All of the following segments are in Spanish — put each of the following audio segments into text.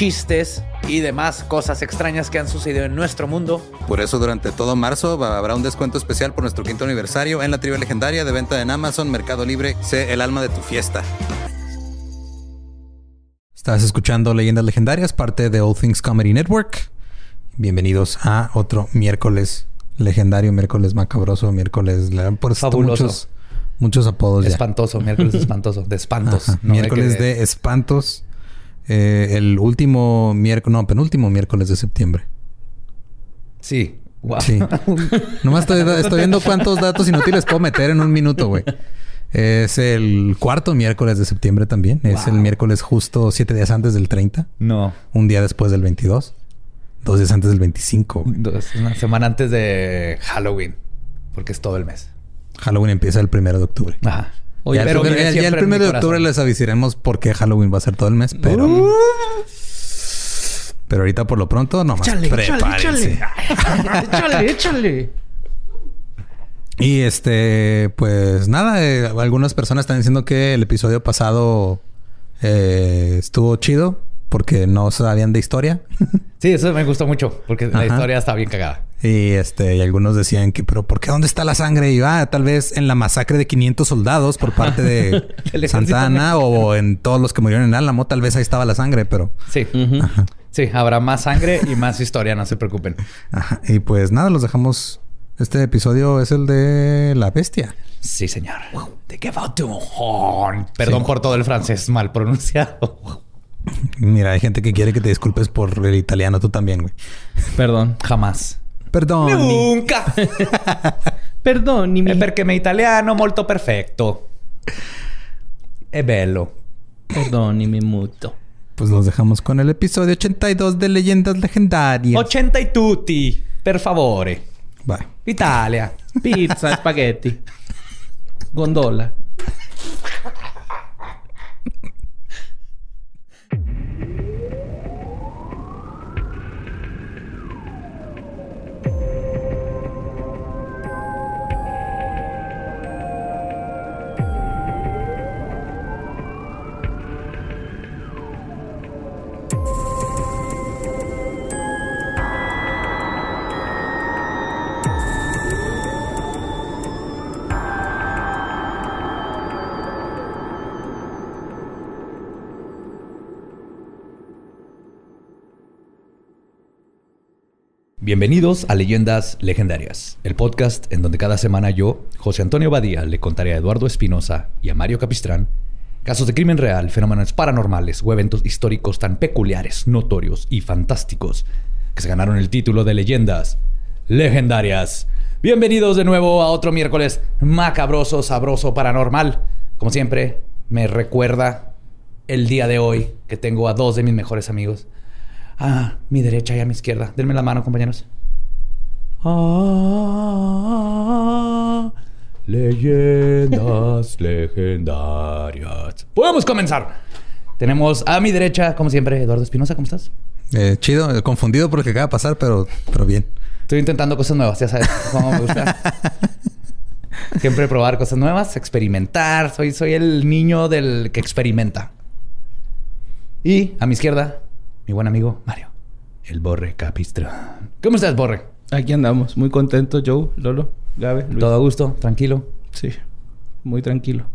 chistes y demás cosas extrañas que han sucedido en nuestro mundo. Por eso durante todo marzo habrá un descuento especial por nuestro quinto aniversario en la trivia legendaria de venta en Amazon, Mercado Libre. Sé el alma de tu fiesta. Estás escuchando Leyendas Legendarias, parte de All Things Comedy Network. Bienvenidos a otro miércoles legendario, miércoles macabroso, miércoles... Por Fabuloso. Muchos, muchos apodos Espantoso, miércoles espantoso, de espantos. no miércoles de espantos. Eh, el último miércoles, no, penúltimo miércoles de septiembre. Sí. Wow. Sí. Nomás estoy, estoy, viendo cuántos datos inútiles puedo meter en un minuto, güey. Es el cuarto miércoles de septiembre también. Es el miércoles justo siete días antes del 30. No. Un día después del 22. Dos días antes del 25. Dos, una semana antes de Halloween. Porque es todo el mes. Halloween empieza el primero de octubre. Ajá. Oye, pero ya, ya el primero de octubre les avisaremos por qué Halloween va a ser todo el mes, pero. Uh. Pero ahorita por lo pronto, nomás échale, prepárense. Échale, échale, échale. Y este, pues nada, eh, algunas personas están diciendo que el episodio pasado eh, estuvo chido porque no sabían de historia. Sí, eso me gustó mucho porque Ajá. la historia está bien cagada. Y este, y algunos decían que, pero ¿por qué dónde está la sangre? Y va, ah, tal vez en la masacre de 500 soldados por parte de Santa Ana o en todos los que murieron en Álamo, tal vez ahí estaba la sangre, pero. Sí. Uh -huh. Ajá. Sí, habrá más sangre y más historia, no se preocupen. Ajá. Y pues nada, los dejamos. Este episodio es el de la bestia. Sí, señor. Perdón sí. por todo el francés mal pronunciado. Mira, hay gente que quiere que te disculpes por el italiano, tú también, güey. Perdón, jamás. Perdón. Nunca. Perdón, È perché mi italiano molto perfetto. È bello. Perdónimi mucho. Pues nos dejamos con el episodio 82 de Leyendas Legendarias. 80 y tutti, per favore. Vai. Italia. Pizza, spaghetti. Gondola. Bienvenidos a Leyendas Legendarias, el podcast en donde cada semana yo, José Antonio Badía, le contaré a Eduardo Espinosa y a Mario Capistrán casos de crimen real, fenómenos paranormales o eventos históricos tan peculiares, notorios y fantásticos que se ganaron el título de Leyendas Legendarias. Bienvenidos de nuevo a otro miércoles macabroso, sabroso, paranormal. Como siempre, me recuerda el día de hoy que tengo a dos de mis mejores amigos a mi derecha y a mi izquierda. Denme la mano, compañeros. Ah, leyendas legendarias. Podemos comenzar. Tenemos a mi derecha, como siempre, Eduardo Espinosa. ¿Cómo estás? Eh, chido, confundido por lo que acaba de pasar, pero, pero bien. Estoy intentando cosas nuevas, ya sabes cómo me gusta. Siempre probar cosas nuevas, experimentar. Soy, soy el niño del que experimenta. Y a mi izquierda, mi buen amigo Mario, el Borre Capistra. ¿Cómo estás, Borre? Aquí andamos, muy contento, Joe, Lolo, Gabe. Luis. Todo a gusto, tranquilo. Sí, muy tranquilo.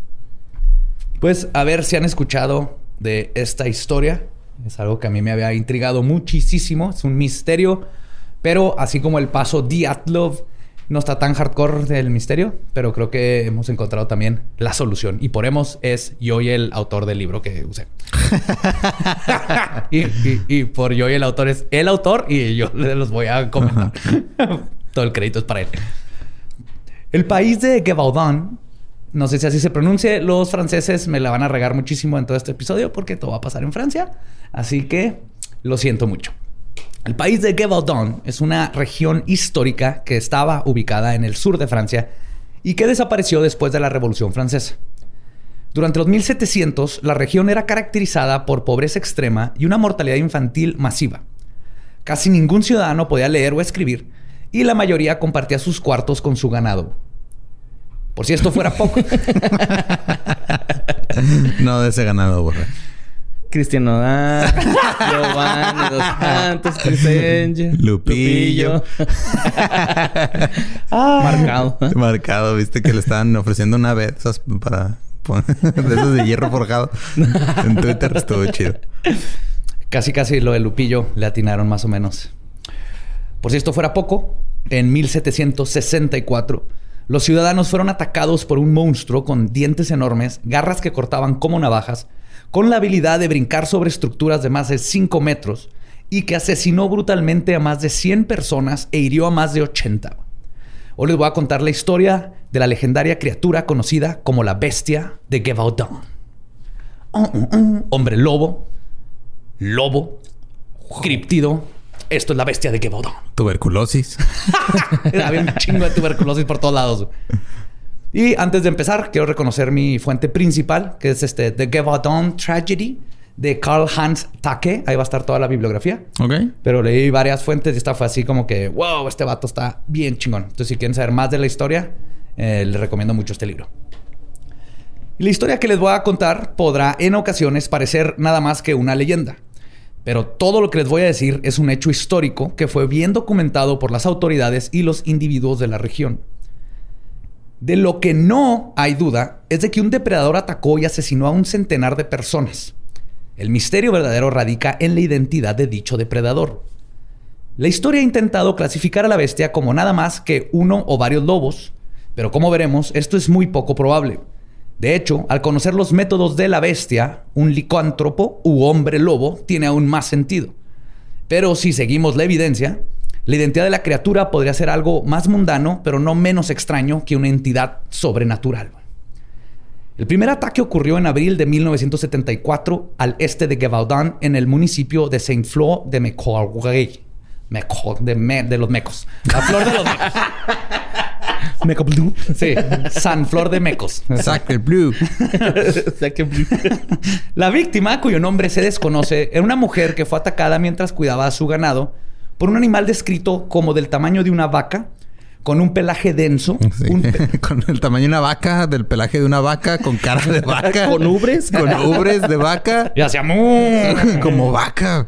Pues a ver si han escuchado de esta historia. Es algo que a mí me había intrigado muchísimo. Es un misterio, pero así como el paso Diatlov no está tan hardcore del misterio, pero creo que hemos encontrado también la solución. Y por hemos es yo y el autor del libro que usé. y, y, y, por yo y el autor es el autor y yo los voy a comentar. Todo el crédito es para él. El país de Gevaudan No sé si así se pronuncie. Los franceses me la van a regar muchísimo en todo este episodio porque todo va a pasar en Francia. Así que lo siento mucho. El país de Gévaudan es una región histórica que estaba ubicada en el sur de Francia y que desapareció después de la Revolución Francesa. Durante los 1700, la región era caracterizada por pobreza extrema y una mortalidad infantil masiva. Casi ningún ciudadano podía leer o escribir y la mayoría compartía sus cuartos con su ganado. Por si esto fuera poco. no de ese ganado, borra. Cristiano Giovanni Dos Santos, Lupillo. Marcado. Marcado, viste que le estaban ofreciendo una vez para de esos de hierro forjado. En Twitter estuvo chido. Casi, casi lo de Lupillo le atinaron más o menos. Por si esto fuera poco, en 1764, los ciudadanos fueron atacados por un monstruo con dientes enormes, garras que cortaban como navajas, con la habilidad de brincar sobre estructuras de más de 5 metros y que asesinó brutalmente a más de 100 personas e hirió a más de 80. Hoy les voy a contar la historia de la legendaria criatura conocida como la bestia de Gevaudan. Oh, oh, oh. Hombre lobo, lobo, criptido. Esto es la bestia de Gevaudan. Tuberculosis. Había un chingo de tuberculosis por todos lados. Y antes de empezar, quiero reconocer mi fuente principal, que es este The Gevaudan Tragedy de Carl Hans Take. Ahí va a estar toda la bibliografía. Ok. Pero leí varias fuentes y esta fue así como que, wow, este vato está bien chingón. Entonces, si quieren saber más de la historia, eh, les recomiendo mucho este libro. Y la historia que les voy a contar podrá en ocasiones parecer nada más que una leyenda. Pero todo lo que les voy a decir es un hecho histórico que fue bien documentado por las autoridades y los individuos de la región. De lo que no hay duda es de que un depredador atacó y asesinó a un centenar de personas. El misterio verdadero radica en la identidad de dicho depredador. La historia ha intentado clasificar a la bestia como nada más que uno o varios lobos, pero como veremos, esto es muy poco probable. De hecho, al conocer los métodos de la bestia, un licántropo u hombre lobo tiene aún más sentido. Pero si seguimos la evidencia, la identidad de la criatura podría ser algo más mundano, pero no menos extraño que una entidad sobrenatural. El primer ataque ocurrió en abril de 1974 al este de Gevaudan, en el municipio de Saint-Flour de Mecoy. Meco, de, de, los mecos. La flor de los mecos. Meco Blue. Sí, San Flor de Mecos. Sacre Blue. Sacre Blue. La víctima, cuyo nombre se desconoce, era una mujer que fue atacada mientras cuidaba a su ganado por un animal descrito como del tamaño de una vaca, con un pelaje denso. con el tamaño de una vaca, del pelaje de una vaca, con cara de vaca. con ubres. Con ubres de vaca. Y hacía como vaca.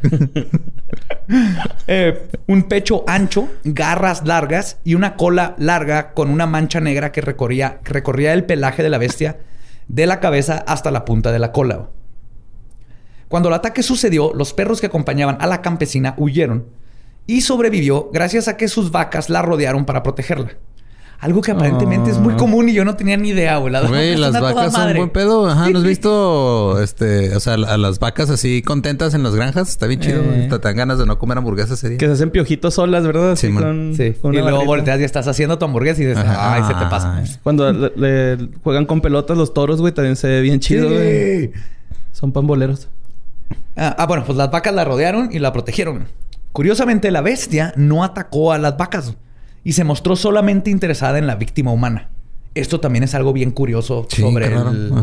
Eh, un pecho ancho, garras largas y una cola larga con una mancha negra que recorría, que recorría el pelaje de la bestia de la cabeza hasta la punta de la cola. Cuando el ataque sucedió, los perros que acompañaban a la campesina huyeron y sobrevivió gracias a que sus vacas la rodearon para protegerla. Algo que aparentemente es muy ah. común y yo no tenía ni idea, güey. Las, vacas son buen pedo. Ajá, ¿no has visto, este, o sea, a las vacas así contentas en las granjas? Está bien chido. Eh. Te dan ganas de no comer hamburguesas ese día. Que se hacen piojitos solas, ¿verdad? Sí, con, sí. y luego volteas y estás haciendo tu hamburguesa y dices, ay, se te pasa. Cuando le, juegan con pelotas los toros, güey, también se ve bien chido, güey. Son pamboleros. Ah, ah, bueno, pues las vacas la rodearon y la protegieron. Curiosamente, la bestia no atacó a las vacas y se mostró solamente interesada en la víctima humana. Esto también es algo bien curioso sobre el,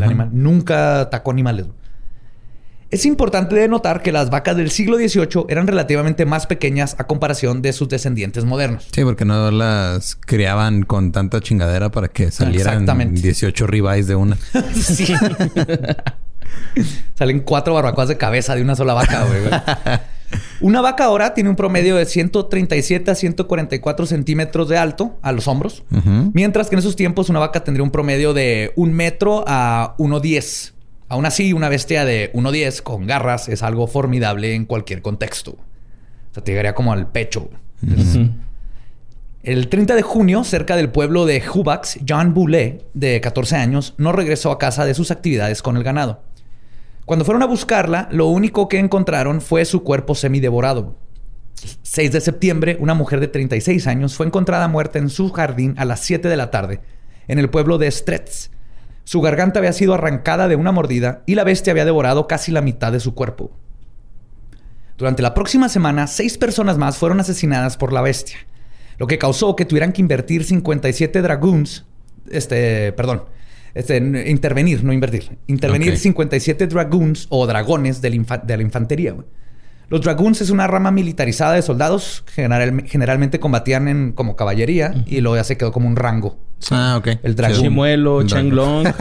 animal. Nunca atacó animales. Es importante de notar que las vacas del siglo XVIII eran relativamente más pequeñas a comparación de sus descendientes modernos. Sí, porque no las criaban con tanta chingadera para que salieran 18 ribeyes de una. sí. Salen cuatro barbacoas de cabeza de una sola vaca, güey. Una vaca ahora tiene un promedio de 137 a 144 centímetros de alto a los hombros, mientras que en esos tiempos una vaca tendría un promedio de un metro a 1,10. Aún así, una bestia de 1,10 con garras es algo formidable en cualquier contexto. O sea, te llegaría como al pecho. El 30 de junio, cerca del pueblo de Hubax, John Boulet, de 14 años, no regresó a casa de sus actividades con el ganado. Cuando fueron a buscarla, lo único que encontraron fue su cuerpo semidevorado. 6 de septiembre, una mujer de 36 años fue encontrada muerta en su jardín a las 7 de la tarde, en el pueblo de Stretz. Su garganta había sido arrancada de una mordida y la bestia había devorado casi la mitad de su cuerpo. Durante la próxima semana, seis personas más fueron asesinadas por la bestia, lo que causó que tuvieran que invertir 57 dragoons, este, perdón, este, intervenir, no invertir, intervenir Ok. 57 dragoons o dragones de la, infa- de la infantería. güey. Los dragoons es una rama militarizada de soldados, general- generalmente combatían en, como caballería y luego ya se quedó como un rango. Ah, ok. El dragón. Chimuelo, El. Changlong.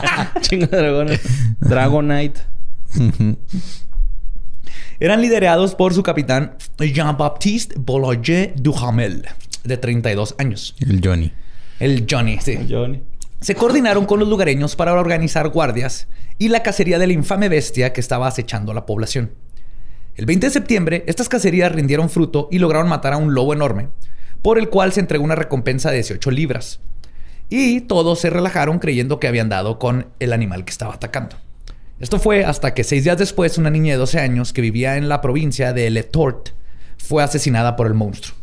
Chingo de dragones. Dragonite. Eran liderados por su capitán Jean-Baptiste Boulanger Duhamel, de 32 años. El Johnny. El Johnny, sí. Johnny. Se coordinaron con los lugareños para organizar guardias y la cacería de la infame bestia que estaba acechando a la población. El 20 de septiembre, estas cacerías rindieron fruto y lograron matar a un lobo enorme, por el cual se entregó una recompensa de 18 libras. Y todos se relajaron creyendo que habían dado con el animal que estaba atacando. Esto fue hasta que seis días después una niña de 12 años que vivía en la provincia de Le Tort fue asesinada por el monstruo.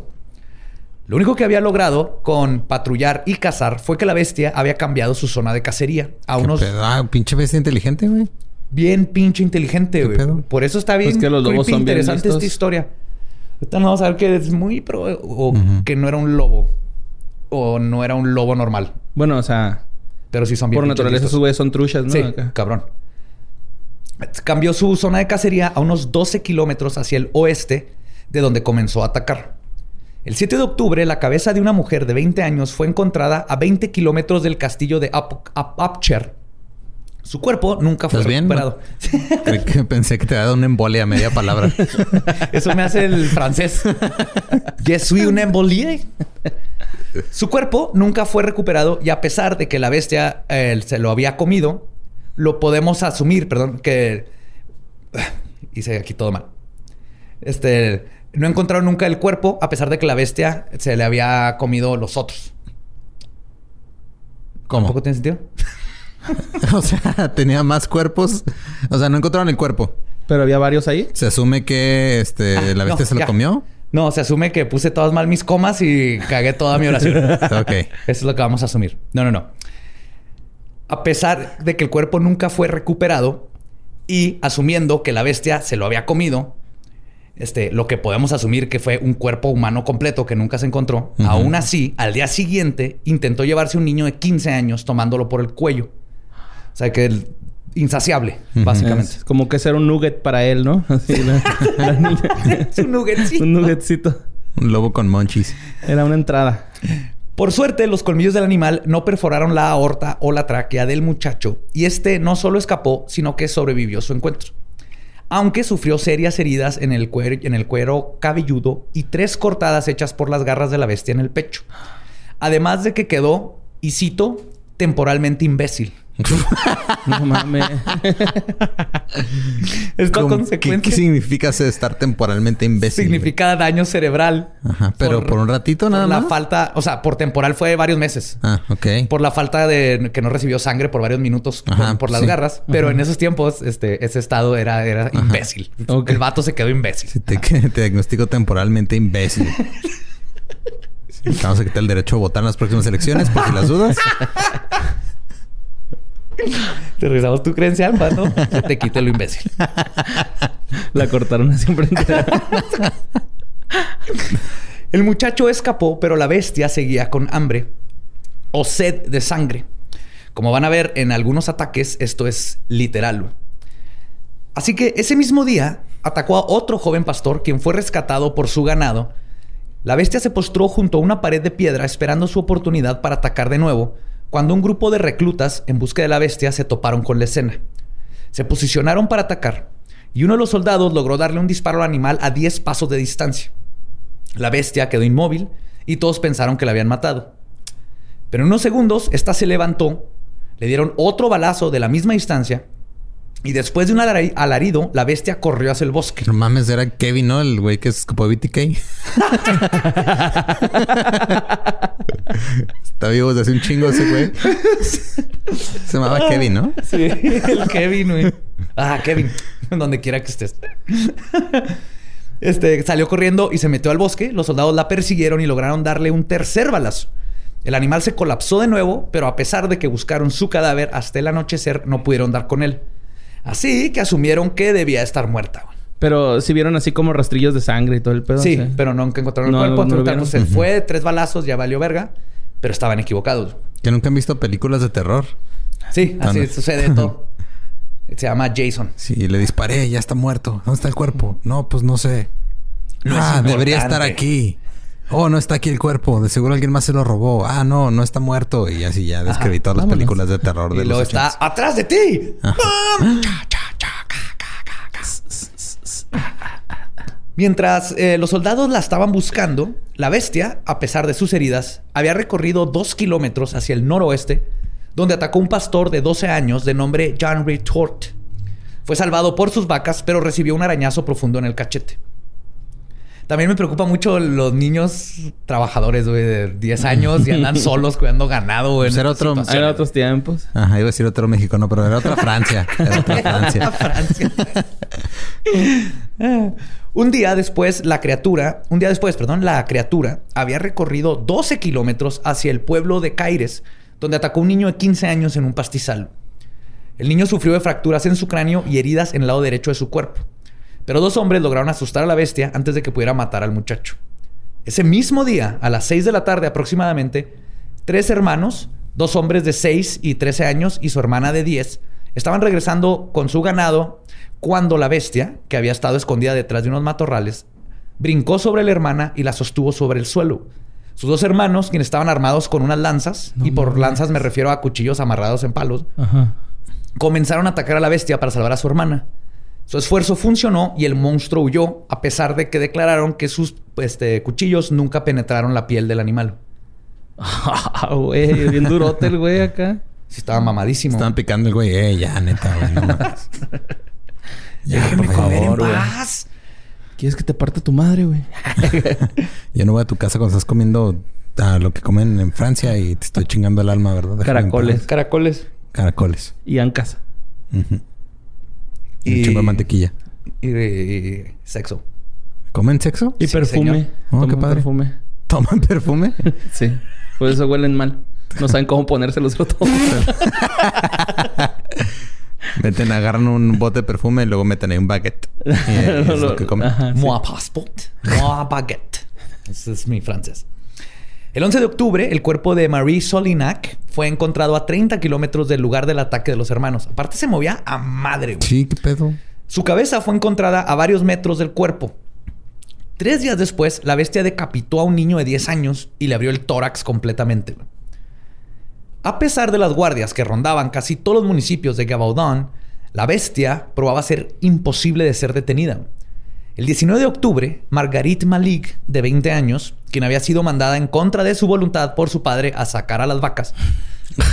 Lo único que había logrado con patrullar y cazar fue que la bestia había cambiado su zona de cacería a ¿Qué unos pedo? Ah, pinche bestia inteligente, güey. bien pinche inteligente, ¿Qué güey. Por eso está bien Pues que los lobos son bien interesante esta historia. Ahorita no vamos a ver que es muy pro o que no era un lobo o no era un lobo normal, Bueno, o sea, pero sí son bien por naturaleza sus güeyes son truchas, ¿no? Sí, Acá. cabrón. Cambió su zona de cacería a unos 12 kilómetros hacia el oeste de donde comenzó a atacar. El 7 de octubre, la cabeza de una mujer de 20 años fue encontrada a 20 kilómetros del castillo de Upcher. Su cuerpo nunca fue recuperado. Creí que pensé que te había dado una embolia a media palabra. Eso me hace el francés. Je suis un embolie. Su cuerpo nunca fue recuperado y a pesar de que la bestia eh, se lo había comido, lo podemos asumir, perdón, que hice aquí todo mal. Este, no encontraron nunca el cuerpo a pesar de que la bestia se le había comido los otros. ¿Cómo? ¿Tampoco tiene sentido? o sea, tenía más cuerpos. O sea, no encontraron el cuerpo. Pero había varios ahí. Se asume que este, Ah, la bestia no, se lo ya. comió. No, se asume que puse todas mal mis comas y cagué toda mi oración. Ok. Eso es lo que vamos a asumir. No, no, no. A pesar de que el cuerpo nunca fue recuperado y asumiendo que la bestia se lo había comido, este, lo que podemos asumir que fue un cuerpo humano completo que nunca se encontró, aún así, al día siguiente intentó llevarse un niño de 15 años tomándolo por el cuello. O sea que el insaciable, básicamente. Es como que ser un nugget para él, ¿no? Así, la, la niña. Es un nuggetcito. un nuggetcito. Un lobo con monchis. Era una entrada. Por suerte, los colmillos del animal no perforaron la aorta o la tráquea del muchacho y este no solo escapó, sino que sobrevivió su encuentro. Aunque sufrió serias heridas en el, cuero, en el cuero cabelludo y tres cortadas hechas por las garras de la bestia en el pecho. Además de que quedó, y cito, temporalmente imbécil. No mames. ¿Cómo- ¿Qué, qué significa ser- estar temporalmente imbécil? güey? significa daño cerebral. Ajá, pero por, un ratito nada por la más. falta, o sea, por temporal fue varios meses. Ah, ok. por la falta de que no recibió sangre por varios minutos por- Ajá, por, las sí. garras. Pero en esos tiempos, este, ese estado era, era imbécil. El vato se quedó imbécil. Si te, te diagnostico temporalmente imbécil. Sí, Vamos a quitar el derecho a votar en las próximas elecciones, por si las dudas. Te revisamos tu credencial, vato. Se te quite lo imbécil. La cortaron así. El muchacho escapó, pero la bestia seguía con hambre o sed de sangre. Como van a ver en algunos ataques, esto es literal. Así que ese mismo día atacó a otro joven pastor, quien fue rescatado por su ganado. La bestia se postró junto a una pared de piedra esperando su oportunidad para atacar de nuevo, cuando un grupo de reclutas en busca de la bestia se toparon con la escena. Se posicionaron para atacar y uno de los soldados logró darle un disparo al animal a 10 pasos de distancia. La bestia quedó inmóvil y todos pensaron que la habían matado. Pero en unos segundos, esta se levantó, le dieron otro balazo de la misma distancia y después de un alari- alarido, la bestia corrió hacia el bosque. No mames, era Kevin, ¿no? El güey que escapó de BTK. Está vivo desde hace un chingo ese güey. Se llamaba Kevin, ¿no? Sí, el Kevin, güey. Ah, Kevin, donde quiera que estés. Este salió corriendo y se metió al bosque. Los soldados la persiguieron y lograron darle un tercer balazo. El animal se colapsó de nuevo, pero a pesar de que buscaron su cadáver hasta el anochecer, no pudieron dar con él. Así que asumieron que debía estar muerta. güey. Pero si vieron así como rastrillos de sangre y todo el pedo. Sí, o sea. pero nunca encontraron No, el cuerpo. no lo Entonces, vieron. se fue, tres balazos, ya valió verga. Pero estaban equivocados. Que nunca han visto películas de terror. Sí, así Anda. sucede todo. Se llama Jason. Sí, le disparé, ya está muerto. ¿Dónde está el cuerpo? No, pues no sé. No es ah, debería estar aquí. Oh, no está aquí el cuerpo. De seguro alguien más se lo robó. Ah, no, no está muerto. Y así ya todas las vámonos. películas de terror de Y los está 80s. atrás de ti. Mientras eh, los soldados la estaban buscando, la bestia, a pesar de sus heridas, había recorrido dos kilómetros hacia el noroeste, donde atacó un pastor de 12 años de nombre John Retort. Fue salvado por sus vacas, pero recibió un arañazo profundo en el cachete. También me preocupa mucho los niños trabajadores, güey, de 10 años y andan solos cuidando ganado, güey. Pues era otro-. Eran otros tiempos. Ajá, iba a decir otro México, no, pero era otra Francia. Era otra Francia. Francia. un día después, la criatura, un día después, perdón, la criatura había recorrido 12 kilómetros hacia el pueblo de Caires, donde atacó a un niño de 15 años en un pastizal. El niño sufrió de fracturas en su cráneo y heridas en el lado derecho de su cuerpo. Pero dos hombres lograron asustar a la bestia antes de que pudiera matar al muchacho. Ese mismo día, a las 6 de la tarde aproximadamente, tres hermanos, dos hombres de 6 y 13 años y su hermana de 10, estaban regresando con su ganado cuando la bestia, que había estado escondida detrás de unos matorrales, brincó sobre la hermana y la sostuvo sobre el suelo. Sus dos hermanos, quienes estaban armados con unas lanzas, y por lanzas me refiero a cuchillos amarrados en palos, Ajá. comenzaron a atacar a la bestia para salvar a su hermana. Su esfuerzo funcionó y el monstruo huyó, a pesar de que declararon que sus este, cuchillos nunca penetraron la piel del animal. Ah, güey, bien durote el güey acá. Sí, estaba mamadísimo. Estaban picando el güey. Eh, ya, neta, güey. No mames. ya, por comer en favor, güey. paz. ¿Quieres que te parte tu madre, güey? Yo no voy a tu casa cuando estás comiendo lo que comen en Francia y te estoy chingando el alma, ¿verdad? Déjame en Caracoles. Caracoles. Caracoles. Y ancas. Y Y- un chingo de mantequilla. Y, y sexo. ¿Comen sexo? Y Sí, perfume. Oh, Toman qué padre. perfume. ¿Toman perfume? Sí. Por eso huelen mal. No saben cómo ponérselos todo. Meten, agarran un bote de perfume y luego meten ahí un baguette. Y es lo que comen. Ajá, sí. Moi passport. Moi baguette. Ese es mi francés. El 11 de octubre, el cuerpo de Marie Solinac fue encontrado a 30 kilómetros del lugar del ataque de los hermanos. Aparte, se movía a madre, güey. Sí, qué pedo. Su cabeza fue encontrada a varios metros del cuerpo. Tres días después, la bestia decapitó a un niño de 10 años y le abrió el tórax completamente. A pesar de las guardias que rondaban casi todos los municipios de Gabaldon, la bestia probaba ser imposible de ser detenida. El 19 de octubre, Marguerite Malik, de 20 años, quien había sido mandada en contra de su voluntad por su padre a sacar a las vacas,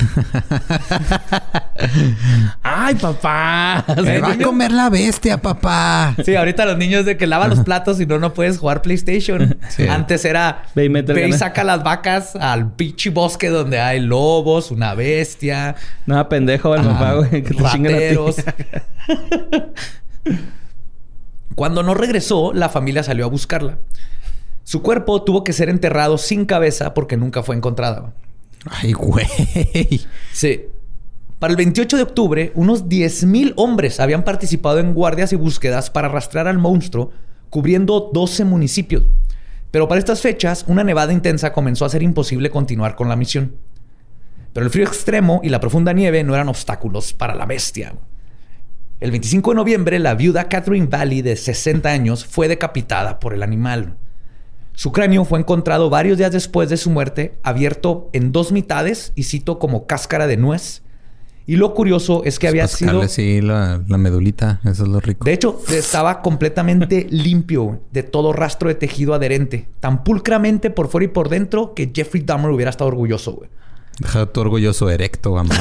¡Ay, papá! Me va a comer la bestia, papá. Sí, ahorita los niños de que lava los platos y no, no puedes jugar PlayStation. Sí. Antes era Ve y mete el ve y saca las vacas al pinche bosque donde hay lobos, una bestia, Nada pendejo el papá, güey. Que te rateros. Cuando no regresó, la familia salió a buscarla. Su cuerpo tuvo que ser enterrado sin cabeza porque nunca fue encontrada. Ay, güey. Sí. Para el 28 de octubre, unos 10.000 hombres habían participado en guardias y búsquedas para rastrear al monstruo, cubriendo 12 municipios. Pero para estas fechas, una nevada intensa comenzó a hacer imposible continuar con la misión. Pero el frío extremo y la profunda nieve no eran obstáculos para la bestia. El 25 de noviembre, la viuda Catherine Valley, de 60 años, fue decapitada por el animal. Su cráneo fue encontrado varios días después de su muerte, abierto en dos mitades y cito como cáscara de nuez. Y lo curioso es que había Para sacarle, sido... sí, la, la medulita. Eso es lo rico. De hecho, estaba completamente limpio de todo rastro de tejido adherente, tan pulcramente por fuera y por dentro que Jeffrey Dahmer hubiera estado orgulloso, güey. Deja tu orgulloso erecto, amor.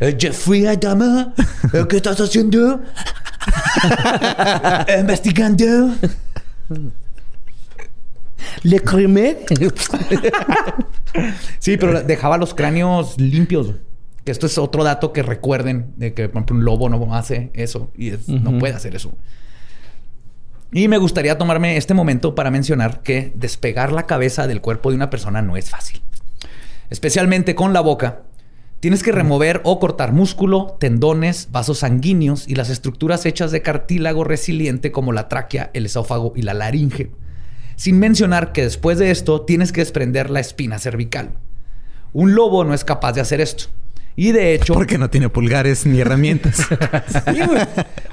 Eh, Jeffrey Dahmer, eh, ¿qué estás haciendo? Investigando. ¿Le cremé? Sí, pero dejaba los cráneos limpios. Que esto es otro dato que recuerden de que, por ejemplo, un lobo no hace eso y es- no puede hacer eso. Y me gustaría tomarme este momento para mencionar que despegar la cabeza del cuerpo de una persona no es fácil. Especialmente con la boca. Tienes que remover o cortar músculo, tendones, vasos sanguíneos y las estructuras hechas de cartílago resiliente como la tráquea, el esófago y la laringe. Sin mencionar que después de esto tienes que desprender la espina cervical. Un lobo no es capaz de hacer esto. Y de hecho. Porque no tiene pulgares ni herramientas. Sí, güey.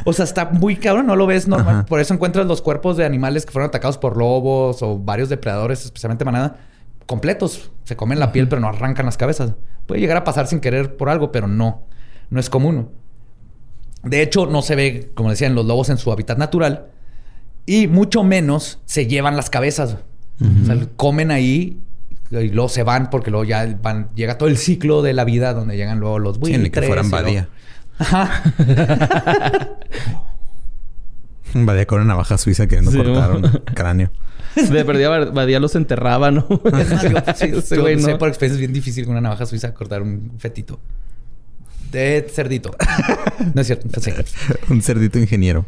o sea, está muy cabrón, no lo ves normal. Ajá. Por eso encuentras los cuerpos de animales que fueron atacados por lobos o varios depredadores, especialmente manada, completos. Se comen la piel, pero no arrancan las cabezas. Puede llegar a pasar sin querer por algo, pero no. No es común. De hecho, no se ve, como decían, los lobos en su hábitat natural. Y mucho menos se llevan las cabezas. O sea, comen ahí y luego se van porque luego ya van, llega todo el ciclo de la vida donde llegan luego los Sí, buitres. ni que fueran Badía. Ajá. Badía con una navaja suiza queriendo Sí, cortar ¿no? un cráneo. De perdida, Badía los enterraba, ¿no? Es más, yo, sí, yo güey, sé ¿no? por experiencia es bien difícil con una navaja suiza cortar un fetito. De cerdito. No es cierto. sí. un cerdito ingeniero.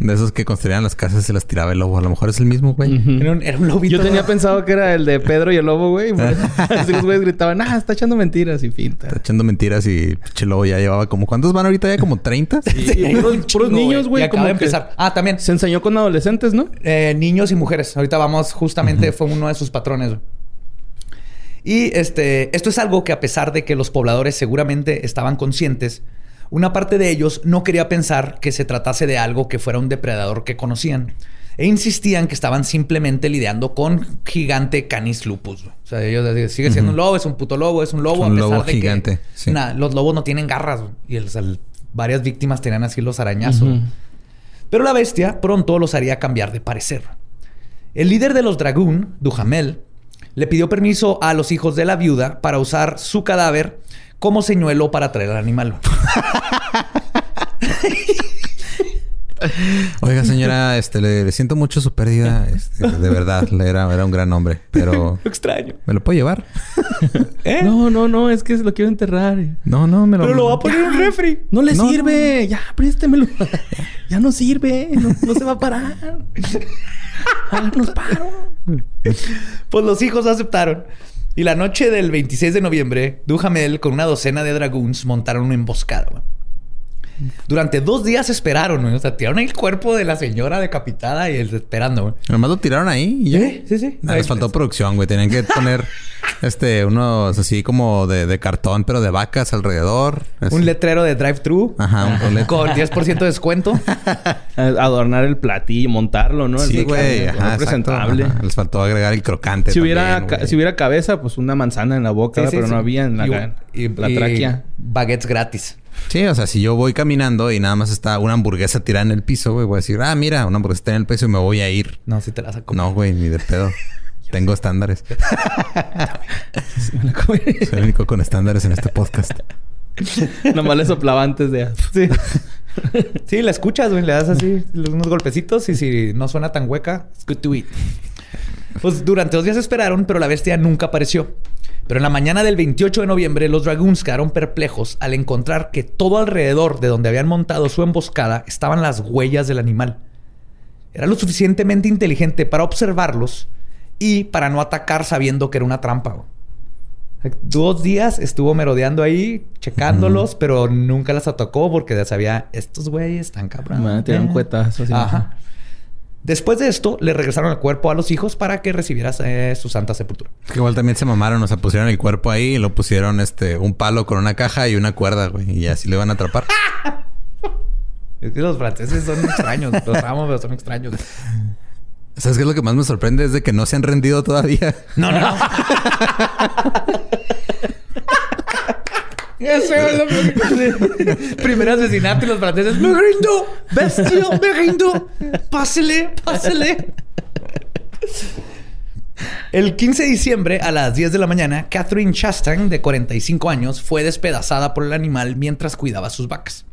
de esos que construían las casas y se las tiraba el lobo. A lo mejor es el mismo, güey. Era un, era un lobito. Yo tenía pensado que era el de Pedro y el lobo, güey. Así los güeyes gritaban, ah, está echando mentiras y finta. Está echando mentiras y pinche lobo ya llevaba como... ¿Cuántos van ahorita ya? ¿Como 30? Y puros, puros niños, güey. Y acaba Como de que empezar. Ah, también. se enseñó con adolescentes, ¿no? Eh, niños y mujeres. Ahorita vamos, justamente fue uno de sus patrones. güey. Y este, esto es algo que a pesar de que los pobladores seguramente estaban conscientes, una parte de ellos no quería pensar que se tratase de algo que fuera un depredador que conocían. E insistían que estaban simplemente lidiando con gigante canis lupus. O sea, ellos decían, sigue siendo un lobo, es un puto lobo, es un lobo. Un a pesar lobo de que, gigante, sí. los lobos no tienen garras. Y el- varias víctimas tenían así los arañazos. Pero la bestia pronto los haría cambiar de parecer. El líder de los Dragoon, Duhamel, le pidió permiso a los hijos de la viuda para usar su cadáver como señuelo para traer al animal. Oiga, señora, este, le, le siento mucho su pérdida. Este, de verdad, le era, era un gran hombre. Pero... Lo extraño. ¿Me lo puedo llevar? ¿Eh? No, no, no, es que lo quiero enterrar. No, no, me lo... Pero lo va a poner en un refri. No le No, sirve, ya, préstemelo. ya no sirve, no, no se va a parar. Paro. Pues los hijos aceptaron. Y la noche del 26 de noviembre, Duhamel con una docena de dragoons montaron una emboscada. Durante dos días esperaron, güey. o sea, tiraron el cuerpo de la señora decapitada y el esperando. güey. Nomás lo tiraron ahí y ya. Sí, sí, sí. Nah, les faltó producción, güey. Tenían que poner este unos así como de, de cartón, pero de vacas alrededor. Así. Un letrero de drive-thru. Ajá, un boleto. Con 10% de descuento. Adornar el platillo, montarlo, ¿no? Sí, güey. Ajá, presentable. Ajá. Les faltó agregar el crocante. Si hubiera, también, si hubiera cabeza, pues una manzana en la boca, Sí, sí, pero sí. no había en la, Y- y- la y tráquea. Baguettes gratis. Sí, o sea, si yo voy caminando y nada más está una hamburguesa tirada en el piso, güey, voy a decir, ah, mira, una hamburguesa está en el piso y me voy a ir. No, si te la saco. No, güey, ni de pedo. Tengo estándares. Soy el único con estándares en este podcast. Nomás le soplaba antes de... Sí. sí, la escuchas, güey. Le das así unos golpecitos y si no suena tan hueca, it's good to eat. Pues durante dos días esperaron, pero la bestia nunca apareció. Pero en la mañana del 28 de noviembre, los Dragoons quedaron perplejos al encontrar que todo alrededor de donde habían montado su emboscada estaban las huellas del animal. Era lo suficientemente inteligente para observarlos y para no atacar sabiendo que era una trampa. Dos días estuvo merodeando ahí, checándolos, pero nunca las atacó porque ya sabía, estos güeyes están cabrón. Me tiraron cuetazos. así. Ajá. Después de esto, le regresaron el cuerpo a los hijos para que recibiera eh, su santa sepultura. Que igual también se mamaron, o sea, pusieron el cuerpo ahí y lo pusieron este un palo con una caja y una cuerda, güey. Y así le van a atrapar. Es que los franceses son extraños. los amo, pero son extraños. ¿Sabes qué es lo que más me sorprende? Es de que no se han rendido todavía. No, no, no. Eso es lo Primer asesinato y los franceses. ¡Me rindo! ¡Bestia! ¡Me rindo! ¡Pásele! ¡Pásele! El 15 de diciembre a las 10 de la mañana, Catherine Chastain, de 45 años, fue despedazada por el animal mientras cuidaba sus vacas.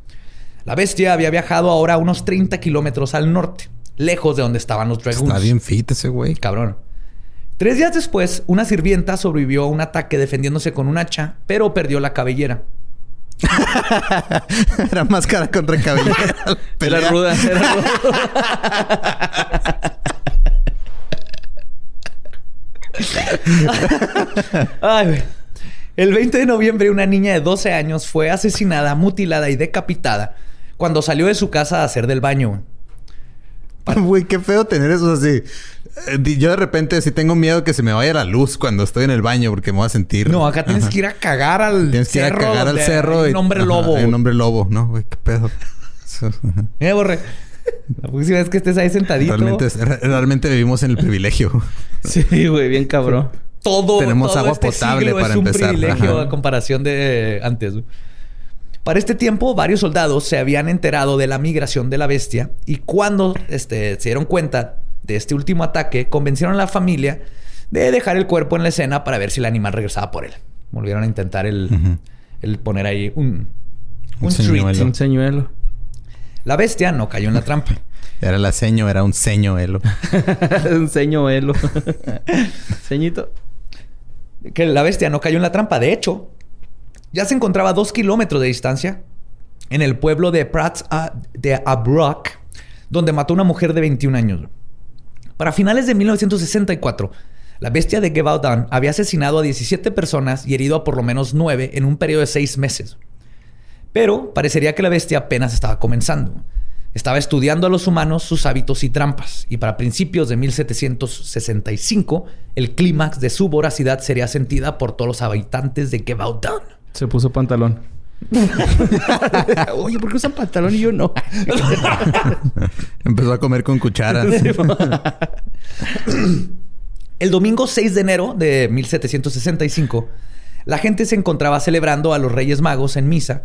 La bestia había viajado ahora a unos 30 kilómetros al norte, lejos de donde estaban los dragoons. Está bien fit ese güey. Cabrón. Tres días después, una sirvienta sobrevivió a un ataque defendiéndose con un hacha, pero perdió la cabellera. Era máscara contra cabellera. Era Pelea. ruda, era ruda. Ay, güey. El 20 de noviembre, una niña de 12 años fue asesinada, mutilada y decapitada cuando salió de su casa a hacer del baño. Güey, qué feo tener eso así. Eh, Yo de repente sí tengo miedo que se me vaya la luz cuando estoy en el baño porque me voy a sentir. No, acá tienes Ajá. que ir a cagar al Tienes que ir a cerro cagar al cerro. hay Un hombre Ajá, lobo. hay un hombre lobo, ¿no? Güey, qué pedo. Ajá. Eh, borre. La próxima vez que estés ahí sentadito. Realmente, realmente vivimos en el privilegio. Sí, güey, bien cabrón. todo Tenemos todo agua este potable para es un empezar. privilegio Ajá. a comparación de antes. güey. Para este tiempo, varios soldados se habían enterado de la migración de la bestia y cuando este, se dieron cuenta de este último ataque, convencieron a la familia de dejar el cuerpo en la escena para ver si el animal regresaba por él. Volvieron a intentar el, el poner ahí un, Un un señuelo. treat. Un señuelo. La bestia no cayó en la trampa. Era la seño, era un seño, elo. un señuelo. Ceñito. que la bestia no cayó en la trampa. De hecho, ya se encontraba a dos kilómetros de distancia en el pueblo de Prats a- de Abrock, donde mató a una mujer de 21 años. Para finales de 1964, la bestia de Gevaudan había asesinado a 17 personas y herido a por lo menos 9 en un periodo de 6 meses. Pero parecería que la bestia apenas estaba comenzando. Estaba estudiando a los humanos, sus hábitos y trampas, y para principios de 1765, el clímax de su voracidad sería sentida por todos los habitantes de Gevaudan. Se puso pantalón. Oye, ¿por qué usan pantalón y yo no? Empezó a comer con cucharas. El domingo 6 de enero de 1765, la gente se encontraba celebrando a los Reyes Magos en misa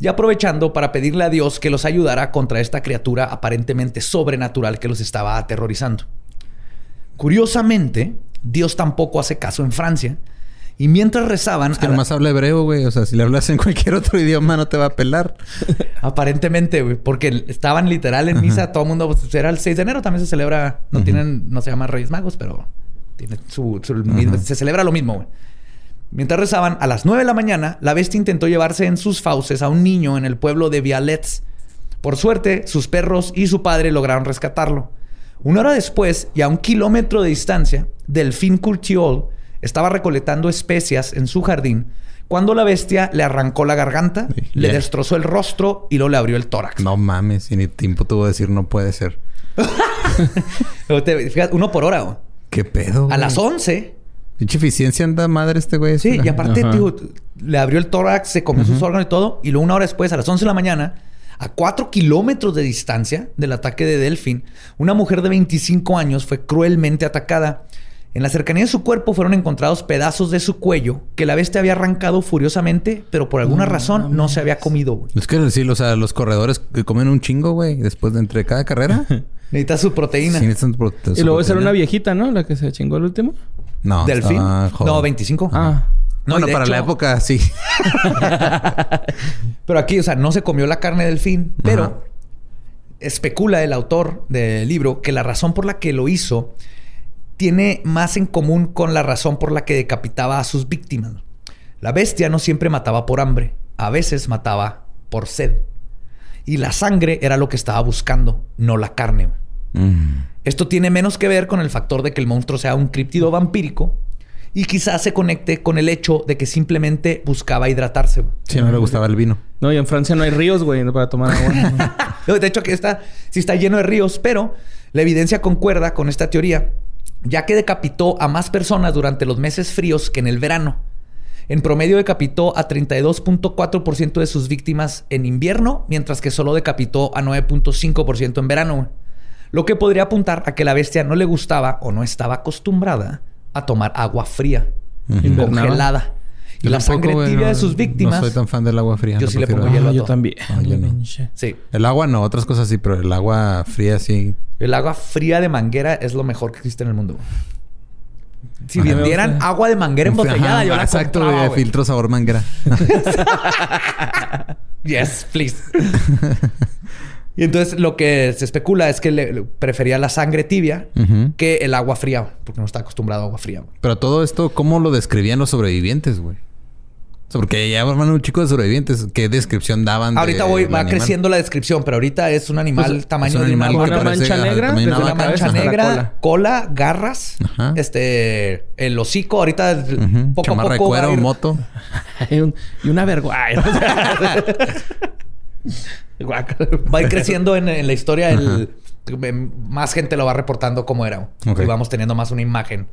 y aprovechando para pedirle a Dios que los ayudara contra esta criatura aparentemente sobrenatural que los estaba aterrorizando. Curiosamente, Dios tampoco hace caso en Francia y mientras rezaban, Es que la- nomás habla hebreo, güey. O sea, si le hablas en cualquier otro idioma no te va a pelar. aparentemente, güey, porque estaban literal en misa, todo el mundo, pues, era el 6 de enero, también se celebra, no tienen, no se llama Reyes Magos, pero tiene su, su- mismo- se celebra lo mismo, güey. Mientras rezaban, a las 9 de la mañana, la bestia intentó llevarse en sus fauces a un niño en el pueblo de Vialets. Por suerte, sus perros y su padre lograron rescatarlo. Una hora después, y a un kilómetro de distancia, Delfín Curtiol estaba recolectando especias en su jardín cuando la bestia le arrancó la garganta, Sí, le destrozó el rostro y luego le abrió el tórax. No mames. Y ni tiempo tuvo de decir no puede ser. Fíjate, uno por hora. güey. ¿Qué pedo? A las 11. Pinche eficiencia anda madre este güey. Sí, y aparte, Ajá. tío, le abrió el tórax, se comió sus órganos y todo. Y luego una hora después, a las 11 de la mañana, a 4 kilómetros de distancia del ataque de Delfín, una mujer de 25 años fue cruelmente atacada. En la cercanía de su cuerpo fueron encontrados pedazos de su cuello que la bestia había arrancado furiosamente, pero por alguna razón no se había comido. güey. Es que decir, o sea, los corredores que comen un chingo, güey, después de entre cada carrera. Necesita su proteína. Sí, necesitan Y su luego esa era una viejita, ¿no? La que se chingó el último. No, ¿Delfín? No, 25. Ah. No, bueno, y para la época, sí. Pero aquí, o sea, no se comió la carne del fin, pero Ajá. especula el autor del libro que la razón por la que lo hizo tiene más en común con la razón por la que decapitaba a sus víctimas. La bestia no siempre mataba por hambre, a veces mataba por sed. Y la sangre era lo que estaba buscando, no la carne. Mm. Esto tiene menos que ver con el factor de que el monstruo sea un críptido vampírico y quizás se conecte con el hecho de que simplemente buscaba hidratarse. Sí, no le gustaba el vino. No, y en Francia no hay ríos, güey, para tomar agua. No, De hecho, aquí está, sí está lleno de ríos, pero la evidencia concuerda con esta teoría, ya que decapitó a más personas durante los meses fríos que en el verano. En promedio decapitó a 32.4% de sus víctimas en invierno, mientras que solo decapitó a 9.5% en verano. Lo que podría apuntar a que la bestia no le gustaba o no estaba acostumbrada a tomar agua fría. Invernaba. congelada. Yo la sangre tibia no- de sus víctimas. No soy tan fan del agua fría. Yo no sí le pongo hielo a Ah, yo también. Yo no. Pinche. Sí. El agua no, otras cosas sí, pero el agua fría sí. El agua fría de manguera es lo mejor que existe en el mundo. Si Ajá. vendieran agua de manguera embotellada, Ajá, yo la Exacto, compraba, de filtro sabor manguera. Yes, please. y entonces lo que se especula es que le, prefería la sangre tibia que el agua fría, porque no está acostumbrado a agua fría. Pero todo esto, ¿cómo lo describían los sobrevivientes, güey? O O sea, porque ya van un chico de sobrevivientes. ¿Qué descripción daban? de- Ahorita voy, va animal? creciendo la descripción, pero ahorita es un animal Pues, tamaño es un de animal una que mancha negra de desde una mancha la negra, cola. cola, garras, Ajá. este, el hocico. Ahorita Ujú. poco Chamarra a de poco a cuero, ir- moto. Y, un- y una vergüenza. Va a ir creciendo en, en la historia. El, más gente lo va reportando cómo era. Ok. Y vamos teniendo más una imagen.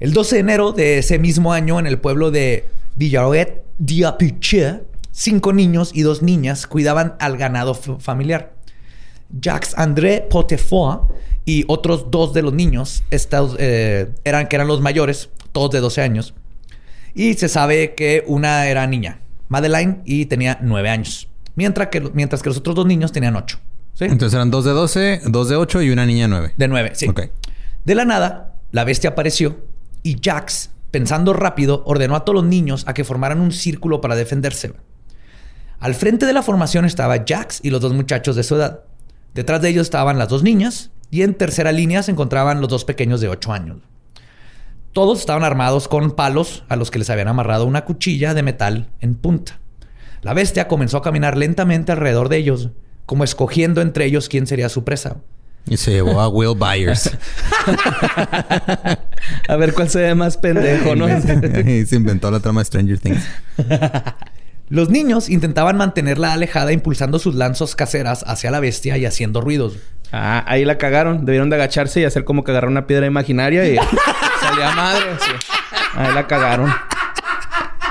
El 12 de enero de ese mismo año, en el pueblo de Villaroet d'Apiche, cinco niños y dos niñas cuidaban al ganado familiar. Jacques André Potefoy y otros dos de los niños estos, eh, eran, que eran los mayores, todos de 12 años. Y se sabe que una era niña, Madeleine, y tenía 9 años. Mientras que, mientras que los otros dos niños tenían 8. ¿sí? Entonces eran dos de 12, dos de 8 y una niña 9. De 9, sí. Ok. De la nada, la bestia apareció y Jax, pensando rápido, ordenó a todos los niños a que formaran un círculo para defenderse. Al frente de la formación estaba Jax y los dos muchachos de su edad. Detrás de ellos estaban las dos niñas y en tercera línea se encontraban los dos pequeños de 8 años. Todos estaban armados con palos a los que les habían amarrado una cuchilla de metal en punta. La bestia comenzó a caminar lentamente alrededor de ellos, como escogiendo entre ellos quién sería su presa. Y se llevó a Will Byers. A ver cuál se ve más pendejo, ¿no? y se inventó la trama de Stranger Things. Los niños intentaban mantenerla alejada impulsando sus lanzas caseras hacia la bestia y haciendo ruidos. Ah, ahí la cagaron. Debieron de agacharse y hacer como que agarrar una piedra imaginaria y salía madre. sí. Ahí la cagaron.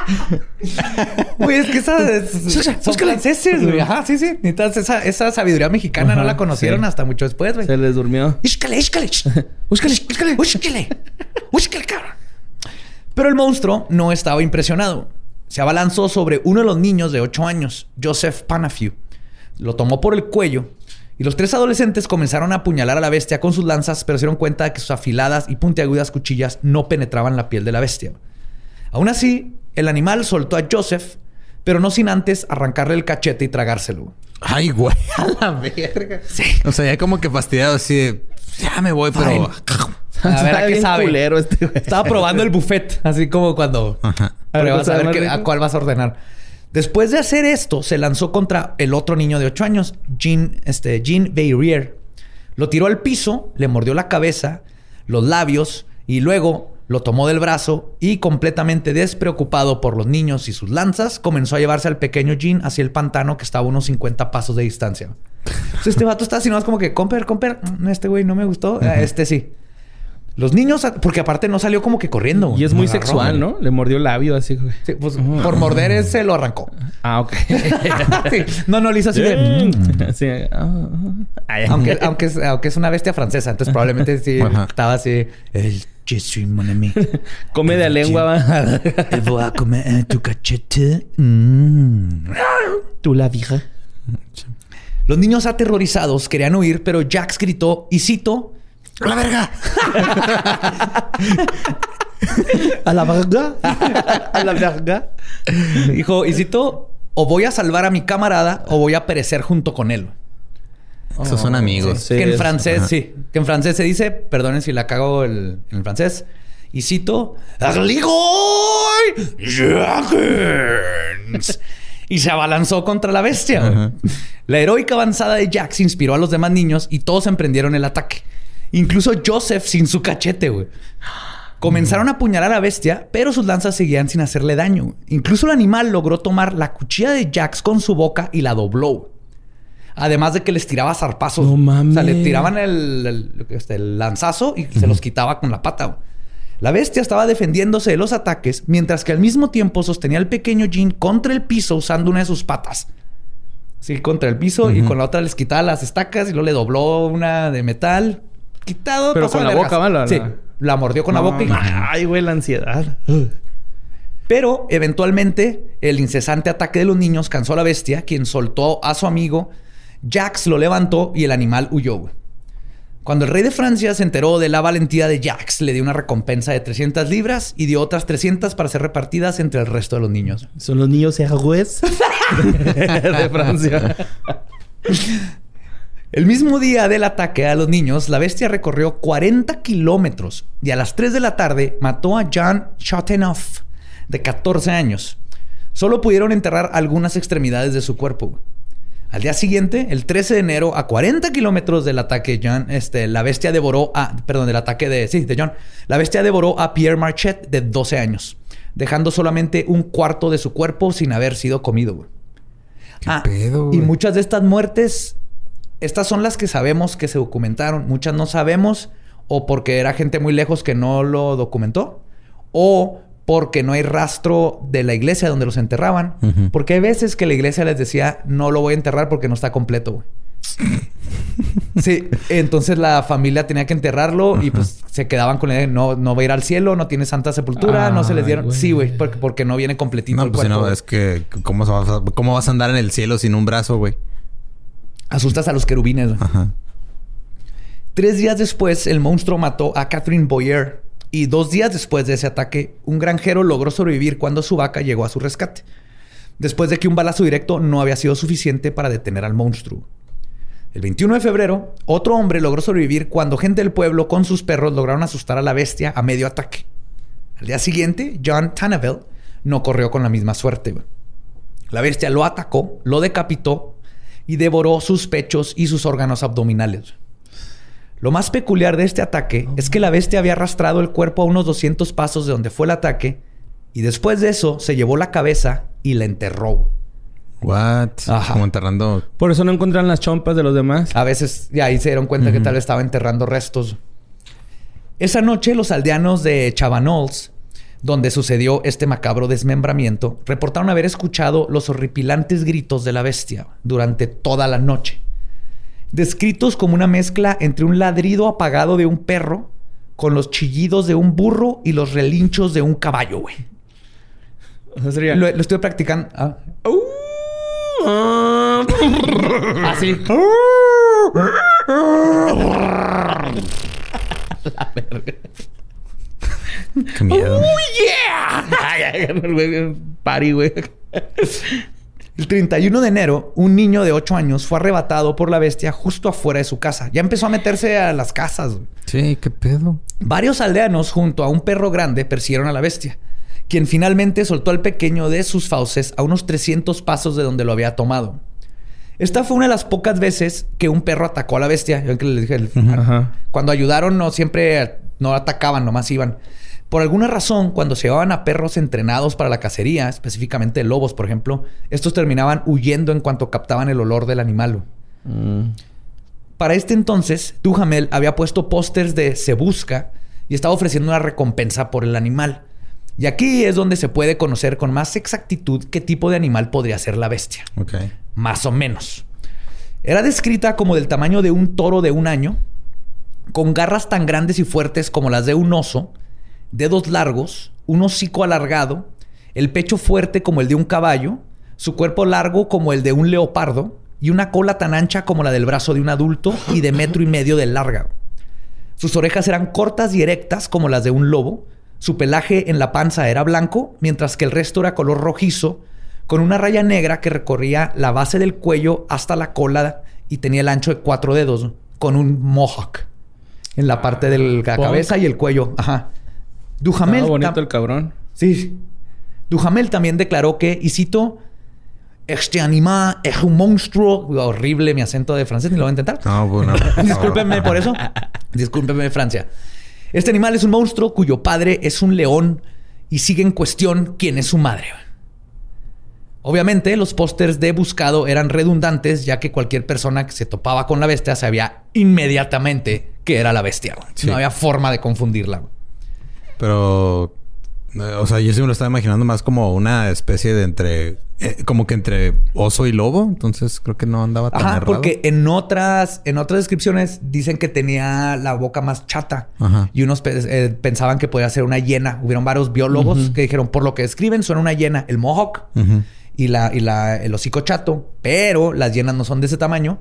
Güey, es que esas son franceses, güey. Ajá, sí, sí. Necesitas esa, esa sabiduría mexicana no la conocieron sí. hasta mucho después, güey. Se les durmió. Íscale, íscale. Úscale, úscale, úscale. Úscale, cabrón. Pero el monstruo no estaba impresionado. Se abalanzó sobre uno de los niños de 8 años, Joseph Panafiu. Lo tomó por el cuello y los tres adolescentes comenzaron a apuñalar a la bestia con sus lanzas, pero se dieron cuenta de que sus afiladas y puntiagudas cuchillas no penetraban la piel de la bestia. Aún así, el animal soltó a Joseph, pero no sin antes arrancarle el cachete y tragárselo. Ay, güey, a la verga. Sí. O sea, ya como que fastidiado así de... Ya me voy, pero... A ver, ¿a Está qué sabe? culero este güey. Estaba probando el buffet, así como cuando Ajá. A ver, ¿cuál a ver qué- a cuál vas a ordenar. Después de hacer esto, se lanzó contra el otro niño de 8 años, Jean, este, Jean Beirier. Lo tiró al piso, le mordió la cabeza, los labios y luego lo tomó del brazo y completamente despreocupado por los niños y sus lanzas, comenzó a llevarse al pequeño Jean hacia el pantano que estaba a unos 50 pasos de distancia. Entonces este vato está así, no es como que, comper, comper, mm, este güey no me gustó, Ah, este sí. Los niños, porque aparte no salió como que corriendo. Y es muy agarró, sexual, güey. ¿no? Le mordió el labio así, güey. Sí, pues por morder él se lo arrancó. Ah, ok. Sí. No, no, le hizo así de... "Mm". Sí. ah, ah. Ay, Aunque, aunque, es, aunque es una bestia francesa, entonces probablemente sí estaba así. El je suis mon ami. Come de lengua, va. Voy a comer en tu cachete. Mm. Tú la vieja. Los niños aterrorizados querían huir, pero Jax gritó y cito. ¡A la verga! A la verga. A la verga. Dijo, y cito, o voy a salvar a mi camarada o voy a perecer junto con él. Esos son amigos. Sí, que en francés, sí. Que en francés se dice, perdonen si la cago el- en el francés. Y cito. Y se abalanzó contra la bestia. La heroica avanzada de Jax inspiró a los demás niños y todos emprendieron el ataque. Incluso Joseph sin su cachete, güey. Comenzaron a apuñalar a la bestia, pero sus lanzas seguían sin hacerle daño. Incluso el animal logró tomar la cuchilla de Jax con su boca y la dobló. Además de que les tiraba zarpazos. No mames. O sea, le tiraban el, el- este, el lanzazo y se los quitaba con la pata. La bestia estaba defendiéndose de los ataques, mientras que al mismo tiempo sostenía al pequeño Jean contra el piso usando una de sus patas. Sí, contra el piso y con la otra les quitaba las estacas y luego le dobló una de metal. Quitado. Pero con la vergas. boca, ¿va? La- Sí, la- mordió con la boca y... Ay, güey, la ansiedad. Pero eventualmente el incesante ataque de los niños cansó a la bestia, quien soltó a su amigo. Jax lo levantó y el animal huyó. güey. Cuando el rey de Francia se enteró de la valentía de Jax, le dio una recompensa de 300 libras y dio otras 300 para ser repartidas entre el resto de los niños. Son los niños héroes de Francia. El mismo día del ataque a los niños, la bestia recorrió 40 kilómetros y a las 3 de la tarde mató a Jean Chateauneuf, de 14 años. Solo pudieron enterrar algunas extremidades de su cuerpo. Al día siguiente, el 13 de enero, a 40 kilómetros del ataque, John, este, la bestia devoró a. Perdón, del ataque de. Sí, de John. La bestia devoró a Pierre Marchette, de 12 años, dejando solamente un cuarto de su cuerpo sin haber sido comido, güey. ¿Qué Ah, pedo, y muchas de estas muertes, estas son las que sabemos que se documentaron. Muchas no sabemos, o porque era gente muy lejos que no lo documentó, o porque no hay rastro de la iglesia donde los enterraban. Porque hay veces que la iglesia les decía, no lo voy a enterrar porque no está completo, güey. Sí, entonces la familia tenía que enterrarlo y pues se quedaban con la idea de no, no va a ir al cielo, no tiene santa sepultura, no se les dieron. güey. Sí, güey, porque, porque no viene completito No, el pues cuerpo. no, es que... ¿cómo vas, a, ¿Cómo vas a andar en el cielo sin un brazo, güey? Asustas a los querubines. güey. Ajá. Tres días después, el monstruo mató a Catherine Boyer. Y dos días después de ese ataque, un granjero logró sobrevivir cuando su vaca llegó a su rescate. Después de que un balazo directo no había sido suficiente para detener al monstruo. El 21 de febrero, otro hombre logró sobrevivir cuando gente del pueblo con sus perros lograron asustar a la bestia a medio ataque. Al día siguiente, John Tanneville no corrió con la misma suerte. La bestia lo atacó, lo decapitó y devoró sus pechos y sus órganos abdominales. Lo más peculiar de este ataque es que la bestia había arrastrado el cuerpo a unos 200 pasos de donde fue el ataque y después de eso se llevó la cabeza y la enterró. What? Ajá. Como enterrando... Por eso no encuentran las chompas de los demás. A veces ya ahí se dieron cuenta que tal vez estaba enterrando restos. Esa noche los aldeanos de Chavanols, donde sucedió este macabro desmembramiento, reportaron haber escuchado los horripilantes gritos de la bestia durante toda la noche. Descritos como una mezcla entre un ladrido apagado de un perro con los chillidos de un burro y los relinchos de un caballo, güey. O sea, sería... Lo, lo estoy practicando. Ah. Ah. Así. Qué miedo. Ay, ay, el güey, Party, güey. El 31 de enero, un niño de 8 años fue arrebatado por la bestia justo afuera de su casa. Ya empezó a meterse a las casas. Sí, qué pedo. Varios aldeanos junto a un perro grande persiguieron a la bestia, quien finalmente soltó al pequeño de sus fauces a unos 300 pasos de donde lo había tomado. Esta fue una de las pocas veces que un perro atacó a la bestia. Yo que les dije, el- cuando ayudaron no siempre no atacaban, nomás iban. Por alguna razón, cuando se llevaban a perros entrenados para la cacería, específicamente lobos, por ejemplo, estos terminaban huyendo en cuanto captaban el olor del animal. Mm. Para este entonces, Duhamel había puesto pósters de Se Busca y estaba ofreciendo una recompensa por el animal. Y aquí es donde se puede conocer con más exactitud qué tipo de animal podría ser la bestia. Más o menos. Era descrita como del tamaño de un toro de un año, con garras tan grandes y fuertes como las de un oso, dedos largos, un hocico alargado, el pecho fuerte como el de un caballo, su cuerpo largo como el de un leopardo y una cola tan ancha como la del brazo de un adulto y de metro y medio de larga. Sus orejas eran cortas y erectas como las de un lobo, su pelaje en la panza era blanco, mientras que el resto era color rojizo, con una raya negra que recorría la base del cuello hasta la cola y tenía el ancho de cuatro dedos, con un mohawk en la parte de la punk. cabeza y el cuello. Ajá. Estaba Duhamel. bonito tam- el cabrón. Sí. Duhamel también declaró que, y cito, este animal es un monstruo. Horrible mi acento de francés, ni lo voy a intentar. No, bueno. Discúlpenme por eso. Discúlpenme, Francia. Este animal es un monstruo cuyo padre es un león y sigue en cuestión quién es su madre. Obviamente, los pósters de buscado eran redundantes, ya que cualquier persona que se topaba con la bestia sabía inmediatamente que era la bestia. Sí. No había forma de confundirla. Pero... eh, O sea, yo sí me lo estaba imaginando más como una especie de entre... eh, como que entre oso y lobo. Entonces creo que no andaba tan Ajá, errado. porque en otras, en otras descripciones dicen que tenía la boca más chata. Ajá. Y unos pe- eh, pensaban que podía ser una hiena. Hubieron varios biólogos que dijeron, por lo que describen, suena una hiena. El mohawk y, la, y la, el hocico chato. Pero las hienas no son de ese tamaño.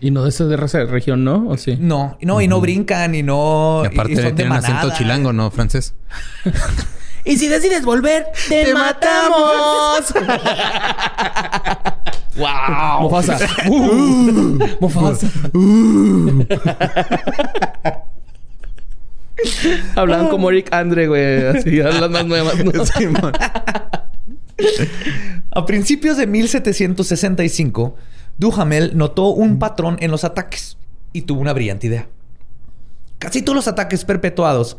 Y no de esa de raza de región, ¿no? ¿O sí? No, y no, y no brincan y no... Y aparte y son de tiene un acento chilango, ¿no? Francés. Y si decides volver, te, matamos. ¡Wow! Mufasa. Uh, Mufasa. Hablaban como Eric Andre, güey. Así, las más nuevas. ¿no? Simón. A principios de 1765, Duhamel notó un patrón en los ataques y tuvo una brillante idea. Casi todos los ataques perpetuados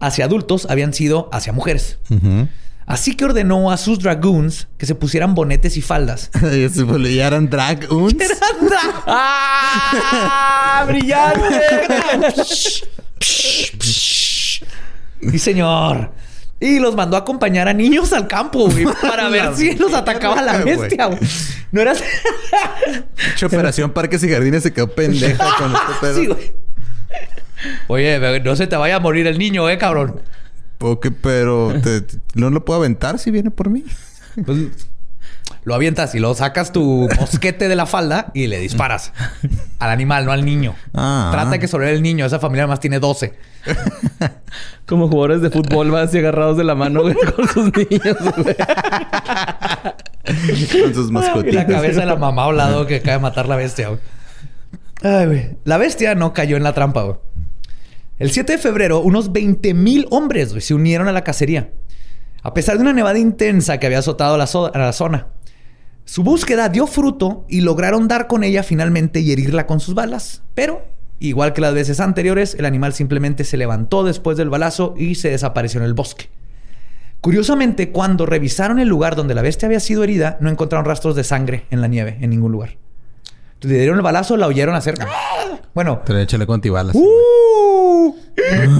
hacia adultos habían sido hacia mujeres. Así que ordenó a sus dragoons que se pusieran bonetes y faldas. Y eran drag uns. ¡Ah! ¡Brillante! sí, señor. Y los mandó a acompañar a niños al campo, güey, para ver si los atacaba la bestia, güey. No era. Mucha operación Parques y Jardines se quedó pendeja con este pedo. Sí, güey. Oye, no se te vaya a morir el niño, eh, cabrón. Ok, pero te- no lo puedo aventar si viene por mí. Pues, lo avientas y luego sacas tu mosquete de la falda y le disparas al animal, no al niño. Ah. Trata de que sobre el niño. Esa familia además tiene 12. Como jugadores de fútbol, vas así agarrados de la mano, güey, con sus niños, güey. Con sus Y mascotitas. la cabeza de la mamá a un lado que acaba de matar la bestia, güey. Ay, güey. La bestia no cayó en la trampa, güey. El 7 de febrero, unos 20 mil hombres güey, se unieron a la cacería. A pesar de una nevada intensa que había azotado la, a la zona. Su búsqueda dio fruto y lograron dar con ella finalmente y herirla con sus balas. Pero, igual que las veces anteriores, el animal simplemente se levantó después del balazo y se desapareció en el bosque. Curiosamente, cuando revisaron el lugar donde la bestia había sido herida, no encontraron rastros de sangre en la nieve, en ningún lugar. Le dieron el balazo, la oyeron hacer. Bueno. Pero échale con antibalas. ¡Uh!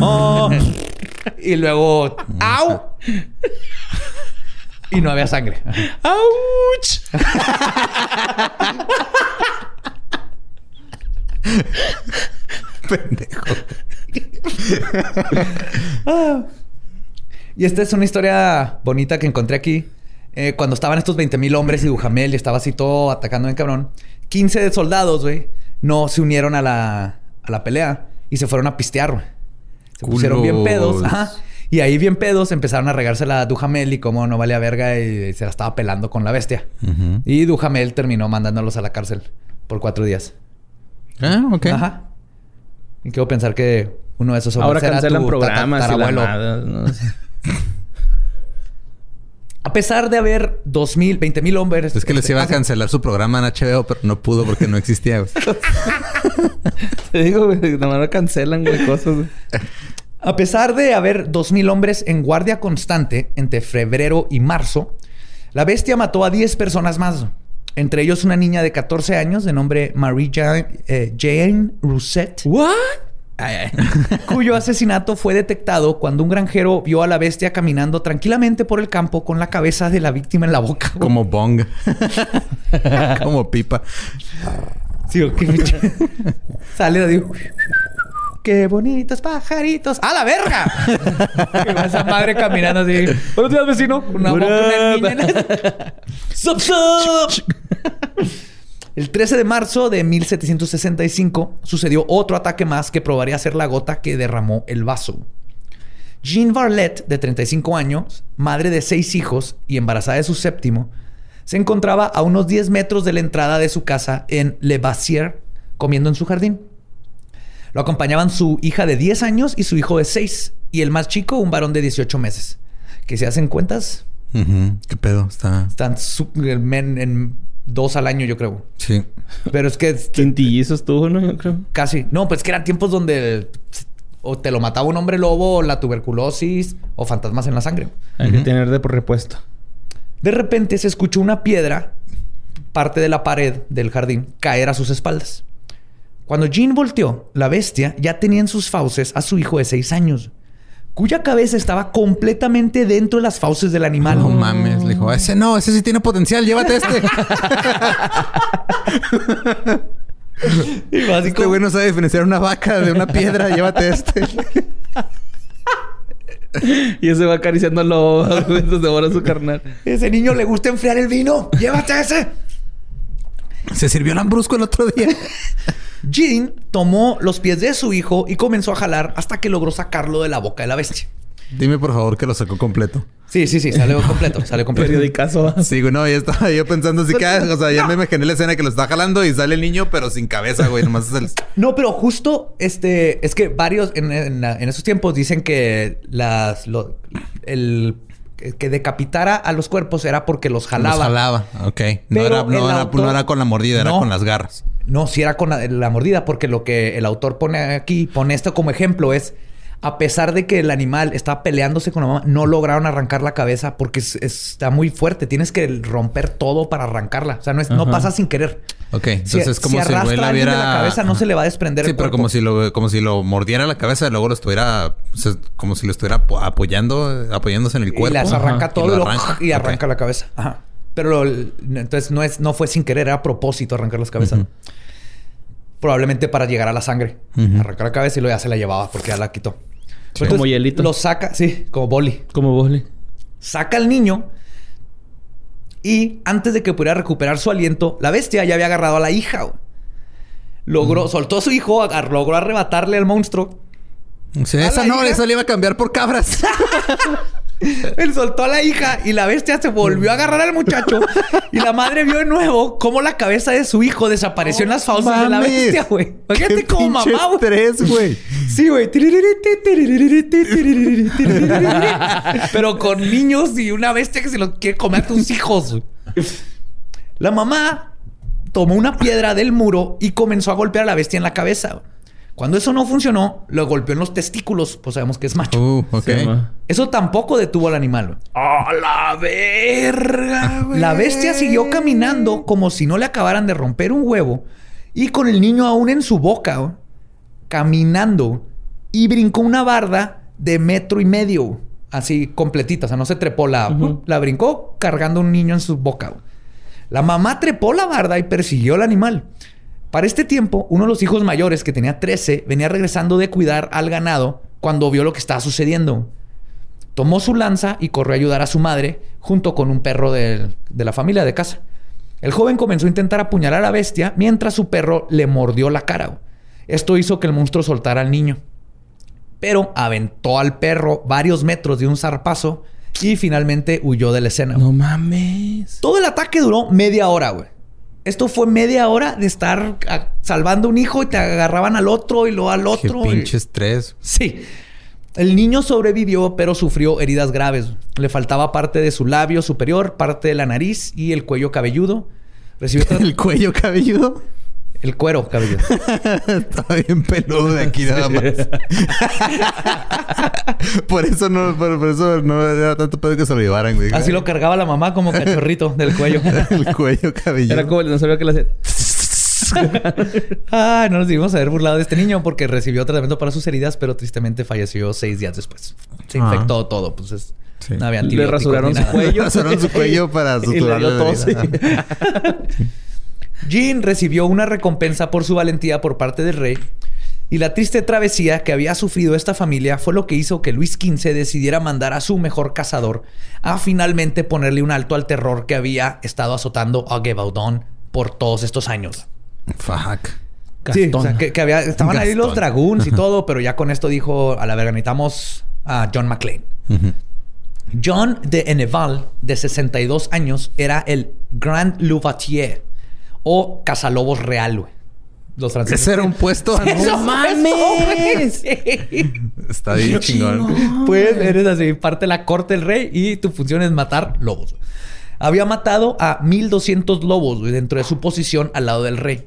Oh. Y luego. ¡Au! Y no había sangre. ¡Auch! Pendejo. Y esta es una historia bonita que encontré aquí. Eh, cuando estaban estos 20 mil hombres y Dujamel y estaba así todo atacando en cabrón, 15 de soldados, güey, no se unieron a la, a la pelea y se fueron a pistear, güey. Se pusieron bien pedos. Ajá. Y ahí bien pedos empezaron a regársela a Dujamel y como no valía verga y se la estaba pelando con la bestia. Y Dujamel terminó mandándolos a la cárcel por cuatro días. Ah, ok. Ajá. Y quiero pensar que uno de esos Ahora era cancelan tu programas y la tatarabuelo. madre, no sé. A pesar de haber dos mil, veinte mil hombres. Es que les este, iba a cancelar su programa en HBO, pero no pudo porque no existía. güey. Te digo, güey, nomás lo cancelan, güey, cosas. güey. A pesar de haber dos mil hombres en guardia constante entre febrero y marzo, la bestia mató a 10 personas más. Entre ellos una niña de 14 años de nombre Marie Jane, eh, Jane Rousset, ¿What? cuyo asesinato fue detectado cuando un granjero vio a la bestia caminando tranquilamente por el campo con la cabeza de la víctima en la boca. Como bong. Como pipa. Sí, o qué Sale de. ¡Qué bonitos pajaritos! ¡A la verga! Y va esa madre caminando así. Buenos días, vecino. Una boca, una niña. ¡Sup, sup! El 13 de marzo de 1765 sucedió otro ataque más que probaría ser la gota que derramó el vaso. Jean Varlet, de 35 años, madre de seis hijos y embarazada de su séptimo, se encontraba a unos 10 metros de la entrada de su casa en Le Bassier, comiendo en su jardín. Lo acompañaban su hija de 10 años y su hijo de 6, y el más chico, un varón de 18 meses. Que si hacen cuentas. ¿Qué pedo? Está... están en, en dos al año, yo creo. Sí. Pero es que Quintillizos tuvo, ¿no? Yo creo. casi. No, pues que eran tiempos donde o te lo mataba un hombre lobo, o la tuberculosis, o fantasmas en la sangre. Hay que tener de por repuesto. De repente se escuchó una piedra, parte de la pared del jardín, caer a sus espaldas. Cuando Jean volteó, la bestia ya tenía en sus fauces a su hijo de seis años, cuya cabeza estaba completamente dentro de las fauces del animal. No mames. Le dijo, ese no, ese sí tiene potencial, llévate este. Y este básico, güey no sabe diferenciar una vaca de una piedra, llévate este. Y ese va acariciando al lobo mientras devora su carnal. ese niño le gusta enfriar el vino, llévate ese. Se sirvió lambrusco el otro día. Jean tomó los pies de su hijo y comenzó a jalar hasta que logró sacarlo de la boca de la bestia. Dime por favor que lo sacó completo. Sí, sí, sí, salió completo, salió completo. Periodicazo. Sí, güey, no, ya estaba yo pensando así que, o sea, ya me imaginé la escena que lo está jalando y sale el niño, pero sin cabeza, güey, nomás es el... No, pero justo este es que varios en, en la- en esos tiempos dicen que las lo- el que, decapitara a los cuerpos era porque los jalaba. Los jalaba, ok. No era, no, era, autor- no era con la mordida, era No. con las garras. No, si era con la, la mordida, porque lo que el autor pone aquí, pone esto como ejemplo, es a pesar de que el animal estaba peleándose con la mamá, no lograron arrancar la cabeza porque es- es- está muy fuerte. Tienes que romper todo para arrancarla. O sea, no, es, no pasa sin querer. Ok, Si- entonces es como si si, arrastra la de cabeza, no se le va a desprender Sí, el pero como si, lo, como si lo mordiera la cabeza y luego lo estuviera... o sea, como si lo estuviera apo- apoyando, apoyándose en el cuerpo. Y las arranca Ajá. todo Y lo arranca. y arranca Ok. la cabeza. Ajá. Pero lo- entonces no, es, no fue sin querer, era a propósito arrancar las cabezas. Probablemente para llegar a la sangre. Arrancar la cabeza y luego ya se la llevaba porque ya la quitó. Sí. Como hielito. Lo saca, sí, como boli. Como Bosle. Saca al niño y antes de que pudiera recuperar su aliento, la bestia ya había agarrado a la hija. güey. Logró, soltó a su hijo, agar- logró arrebatarle al monstruo. Sí, esa no, hija. esa le iba a cambiar por cabras. Él soltó a la hija y la bestia se volvió a agarrar al muchacho. y la madre vio de nuevo cómo la cabeza de su hijo desapareció en las fauces de la bestia, güey. Qué como mamá, güey. estrés, güey. Sí, güey. Pero con niños y una bestia que se los quiere comer a tus hijos. güey. La mamá tomó una piedra del muro y comenzó a golpear a la bestia en la cabeza. Cuando eso no funcionó, lo golpeó en los testículos. Pues sabemos que es macho. Uh. Sí. Eso tampoco detuvo al animal. ¡A la verga! La bestia siguió caminando como si no le acabaran de romper un huevo y con el niño aún en su boca, caminando y brincó una barda de metro y medio, así completita, o sea, no se trepó la, la brincó cargando un niño en su boca. La mamá trepó la barda y persiguió al animal. Para este tiempo, uno de los hijos mayores, que tenía 13, venía regresando de cuidar al ganado cuando vio lo que estaba sucediendo. Tomó su lanza y corrió a ayudar a su madre junto con un perro del- de la familia de casa. El joven comenzó a intentar apuñalar a la bestia mientras su perro le mordió la cara. Esto hizo que el monstruo soltara al niño. Pero aventó al perro varios metros de un zarpazo y finalmente huyó de la escena. No mames. Todo el ataque duró media hora, güey. Esto fue media hora de estar ah, salvando un hijo y te agarraban al otro y luego al Qué otro. y- pinche estrés. Sí. El niño sobrevivió, pero sufrió heridas graves. Le faltaba parte de su labio superior, parte de la nariz y el cuello cabelludo. Recibió El cuello cabelludo. El cuero cabelludo. Estaba bien peludo de aquí nada más. por eso no, por, por eso no era tanto pedo que se lo llevaran, güey. Así lo cargaba la mamá como cachorrito del cuello. el cuello cabelludo. Era como el dinosaurio que le hacía... Ah, no nos debimos haber burlado de este niño porque recibió tratamiento para sus heridas, pero tristemente falleció seis días después. Se Ah. infectó todo, pues es- Sí. no había Le rasuraron su cuello. Rasuraron su cuello para Y le suturarle dio Jean recibió una recompensa por su valentía por parte del rey y la triste travesía que había sufrido esta familia fue lo que hizo que Luis XV decidiera mandar a su mejor cazador a finalmente ponerle un alto al terror que había estado azotando a Gevaudan por todos estos años. Fuck. Sí, o sea, que, que había, estaban ahí los dragoons y todo, pero ya con esto dijo, a la verga, necesitamos a John McClane. John de Enneval, de 62 años, era el Grand Louvatier o cazalobos real, güey. Los franceses. Ese era un puesto. Güey. Sí. Está bien chingón. Pues eres así, parte de la corte del rey y tu función es matar lobos. Había matado a 1200 lobos güey, dentro de su posición al lado del rey.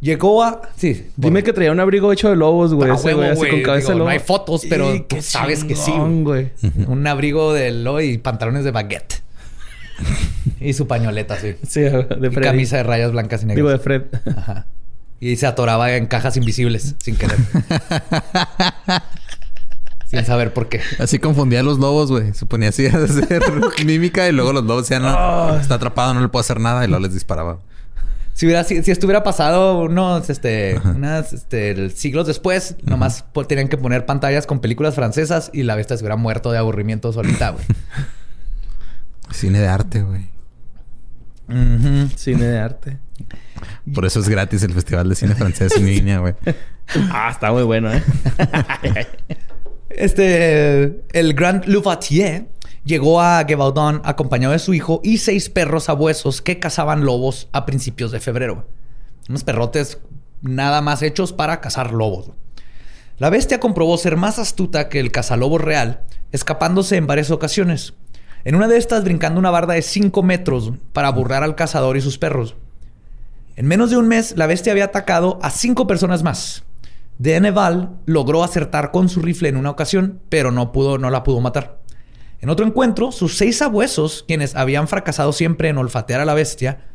Llegó a. Sí. Dime que traía un abrigo hecho de lobos, güey. A ese huevo, güey, así güey. con cabeza Digo, de lobo. no hay fotos, pero Y sabes que sí, chingón, güey. Un abrigo de lobo y pantalones de baguette. y su pañoleta, sí. Sí, de Y Freddy. camisa de rayas blancas y negras. Digo, de Fred. Ajá. Y se atoraba en cajas invisibles sin querer. sin saber por qué. Así confundía a los lobos, güey. Se ponía así a hacer mímica y luego los lobos decían, no, está atrapado, no le puedo hacer nada y luego les disparaba. Si, hubiera, si, si estuviera pasado unos este, unas, este, siglos después, nomás po- tenían que poner pantallas con películas francesas y la bestia se hubiera muerto de aburrimiento solita, güey. Cine de arte, güey. Cine de arte. Por eso es gratis el Festival de Cine Francés en línea, güey. Ah, está muy bueno, ¿eh? Este, el Grand Louvatier llegó a Gevaudan acompañado de su hijo y seis perros sabuesos que cazaban lobos a principios de febrero. Unos perrotes nada más hechos para cazar lobos. La bestia comprobó ser más astuta que el cazalobo real, escapándose en varias ocasiones. En una de estas, brincando una barda de 5 metros para burlar al cazador y sus perros. En menos de un mes, la bestia había atacado a cinco personas más. Deneval logró acertar con su rifle en una ocasión, pero no, pudo, no la pudo matar. En otro encuentro, sus seis abuesos, quienes habían fracasado siempre en olfatear a la bestia,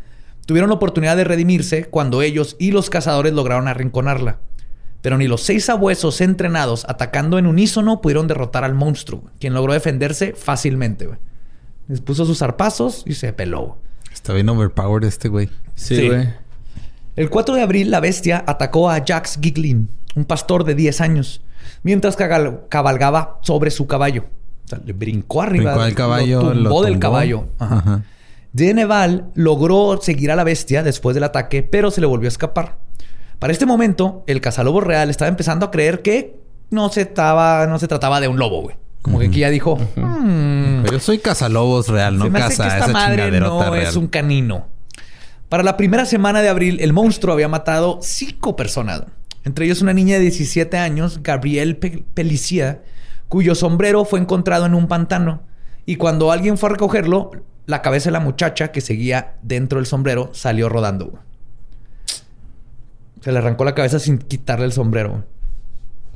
tuvieron la oportunidad de redimirse cuando ellos y los cazadores lograron arrinconarla. Pero ni los seis abuesos entrenados atacando en unísono pudieron derrotar al monstruo, quien logró defenderse fácilmente. Les puso sus zarpazos y se peló. Está bien overpowered este güey. Sí, güey. El 4 de abril, la bestia atacó a Jax Giglin, un pastor de 10 años, mientras cabalgaba sobre su caballo. O sea, le brincó arriba. Brincó al caballo, lo tumbó lo del caballo. Ajá. Ajá. Deneval logró seguir a la bestia después del ataque, pero se le volvió a escapar. Para este momento, el cazalobo real estaba empezando a creer que no se, estaba, no se trataba de un lobo, güey. Como que aquí ya dijo, "Hmm, Pero yo soy cazalobos real, no caza esa madre no real. es un canino. Para la primera semana de abril, el monstruo había matado cinco personas. Entre ellos una niña de 17 años, Gabrielle Pe- Pelicia, cuyo sombrero fue encontrado en un pantano. Y cuando alguien fue a recogerlo, la cabeza de la muchacha que seguía dentro del sombrero salió rodando. Se le arrancó la cabeza sin quitarle el sombrero.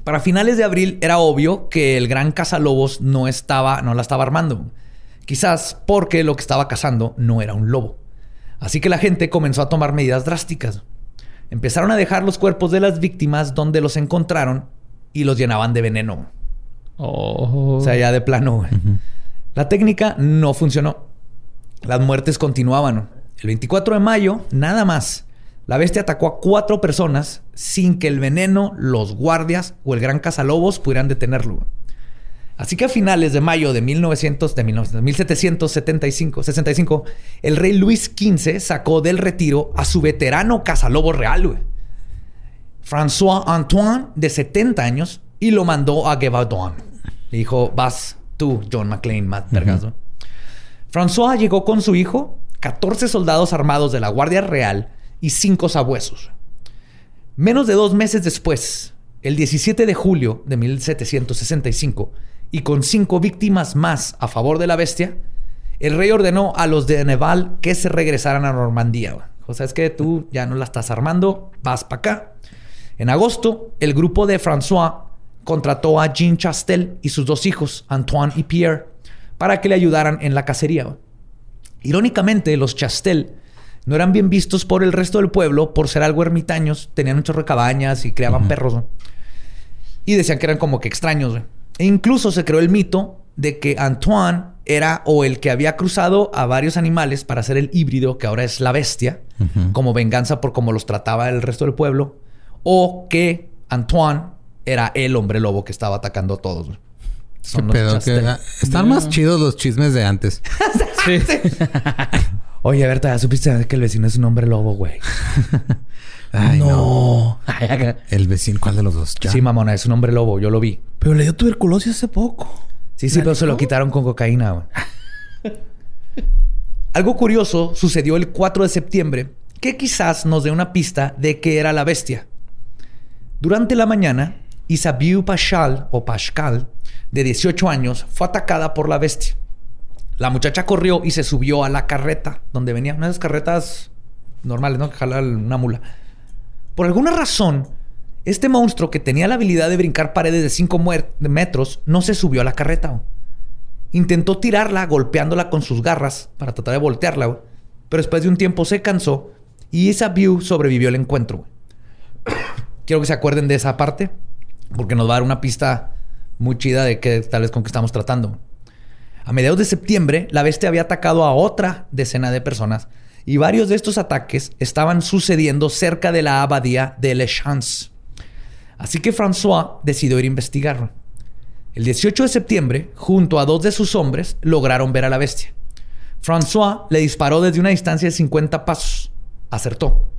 Para finales de abril era obvio que el gran cazalobos no estaba, no la estaba armando. Quizás porque lo que estaba cazando no era un lobo. Así que la gente comenzó a tomar medidas drásticas. Empezaron a dejar los cuerpos de las víctimas donde los encontraron y los llenaban de veneno. Oh. O sea, ya de plano. La técnica no funcionó. Las muertes continuaban. El 24 de mayo, nada más, la bestia atacó a cuatro personas sin que el veneno, los guardias o el gran cazalobos pudieran detenerlo. Así que a finales de mayo de 1900, de 1900, 1775, 65, el rey Luis XV sacó del retiro a su veterano cazalobo real, güey. François Antoine, de 70 años, y lo mandó a Gevaudan. Le dijo, vas tú, John McClane, más vergazo. François llegó con su hijo, 14 soldados armados de la Guardia Real y 5 sabuesos. Menos de dos meses después, el 17 de julio de 1765, y con cinco víctimas más a favor de la bestia, el rey ordenó a los de Neval que se regresaran a Normandía. O sea, es que tú ya no la estás armando, vas para acá. En agosto, el grupo de François contrató a Jean Chastel y sus dos hijos, Antoine y Pierre, para que le ayudaran en la cacería. Irónicamente, los Chastel no eran bien vistos por el resto del pueblo por ser algo ermitaños, tenían un chorro de cabañas y criaban perros. ¿no? Y decían que eran como que extraños. E incluso se creó el mito de que Antoine era o el que había cruzado a varios animales para hacer el híbrido que ahora es la bestia, como venganza por cómo los trataba el resto del pueblo, o que Antoine era el hombre lobo que estaba atacando a todos. güey. ¿Qué Son Están más chidos los chismes de antes. Sí. Oye, Berta, ¿ya supiste que el vecino es un hombre lobo, güey? Ay, no. Ay, acá. El vecino, ¿cuál de los dos? Ya. Sí, mamona, es un hombre lobo, yo lo vi. Pero le dio tuberculosis hace poco. Sí, sí, pero se lo quitaron con cocaína. güey. Algo curioso sucedió el 4 de septiembre que quizás nos dé una pista de que era la bestia. Durante la mañana, Isabiu Pashal o Pascal, de 18 años, fue atacada por la bestia. La muchacha corrió y se subió a la carreta donde venía. Una de esas carretas normales, ¿no? Que jala una mula. Por alguna razón, este monstruo que tenía la habilidad de brincar paredes de 5 metros no se subió a la carreta. Intentó tirarla golpeándola con sus garras para tratar de voltearla, pero después de un tiempo se cansó y esa view sobrevivió al encuentro. Quiero que se acuerden de esa parte porque nos va a dar una pista muy chida de qué tal vez con qué estamos tratando. A mediados de septiembre, la bestia había atacado a otra decena de personas y varios de estos ataques estaban sucediendo cerca de la abadía de Le Chance. Así que François decidió ir a investigarlo. El 18 de septiembre, junto a dos de sus hombres, lograron ver a la bestia. François le disparó desde una distancia de 50 pasos. Acertó.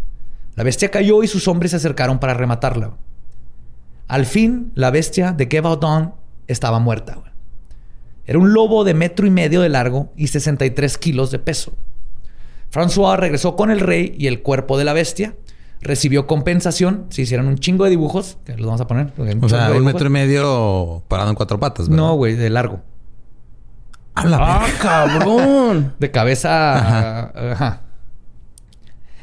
La bestia cayó y sus hombres se acercaron para rematarla. Al fin, la bestia de Gevaudan estaba muerta. Era un lobo de metro y medio de largo y 63 kilos de peso. François regresó con el rey y el cuerpo de la bestia. Recibió compensación. Se hicieron un chingo de dibujos. Que los vamos a poner. O sea, un metro y medio parado en cuatro patas, ¿verdad? No, güey, de largo. A la ¡Ah, cabrón! De cabeza. Ajá.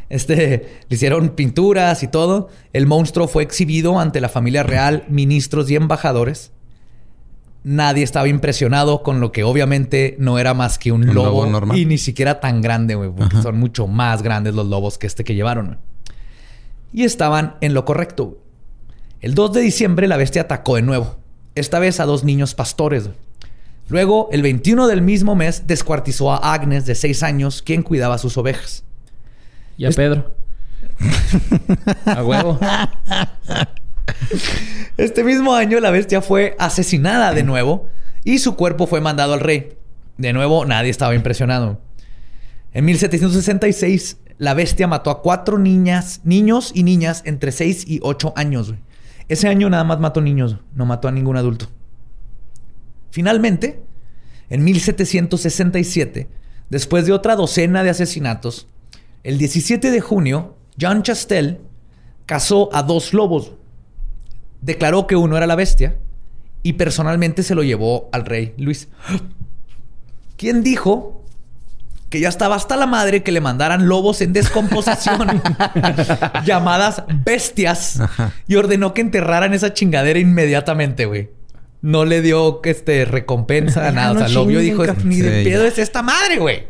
Este, le hicieron pinturas y todo. El monstruo fue exhibido ante la familia real, ministros y embajadores. Nadie estaba impresionado con lo que obviamente no era más que un, Un lobo, lobo normal. y ni siquiera tan grande, güey, porque son mucho más grandes los lobos que este que llevaron. Y estaban en lo correcto. güey. El 2 de diciembre la bestia atacó de nuevo, esta vez a dos niños pastores. güey. Luego, el 21 del mismo mes, descuartizó a Agnes de 6 años, quien cuidaba sus ovejas. Y a Pedro. a huevo. Este mismo año la bestia fue asesinada de nuevo y su cuerpo fue mandado al rey. De nuevo, nadie estaba impresionado. En 1766, la bestia mató a cuatro niñas, niños y niñas entre 6 y 8 años. Ese año nada más mató niños, no mató a ningún adulto. Finalmente, en 1767, después de otra docena de asesinatos, el 17 de junio, John Chastel cazó a dos lobos. Declaró que uno era la bestia y personalmente se lo llevó al rey Luis. Quien dijo que ya estaba hasta la madre que le mandaran lobos en descomposición llamadas bestias y ordenó que enterraran esa chingadera inmediatamente, güey. No le dio este recompensa, nada. no o sea, lo vio y dijo, ni de pedo es esta madre, güey.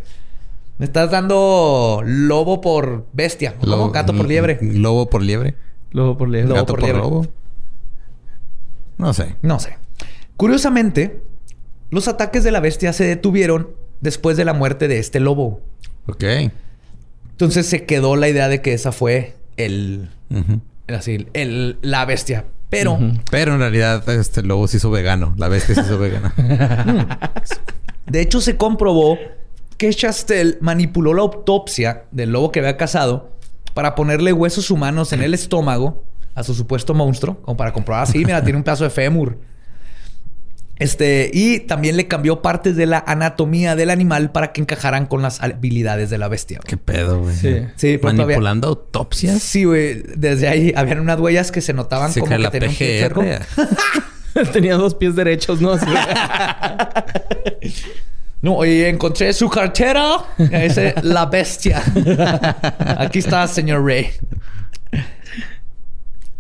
Me estás dando lobo por bestia. ¿o cómo? Gato por liebre. Lobo por liebre. Luego por leer. Lobo Gato por por, liebre. lobo. No sé. No sé. Curiosamente, los ataques de la bestia se detuvieron después de la muerte de este lobo. Ok. Entonces se quedó la idea de que esa fue el, así, el, la bestia. Pero. Pero en realidad este lobo se hizo vegano. La bestia se hizo vegana. de hecho se comprobó que Chastel manipuló la autopsia del lobo que había cazado para ponerle huesos humanos en el estómago a su supuesto monstruo, como para comprobar así, mira, tiene un pedazo de fémur. Este, y también le cambió partes de la anatomía del animal para que encajaran con las habilidades de la bestia. ¿Qué pedo, güey? Sí. Sí, Manipulando autopsias. Sí, güey. Desde ahí habían unas huellas que se notaban Se como que la tenían un pie chueco. PGR. Tenía dos pies derechos, ¿no? No, oye, encontré su cartera. Dice la bestia. Aquí está, señor Rey.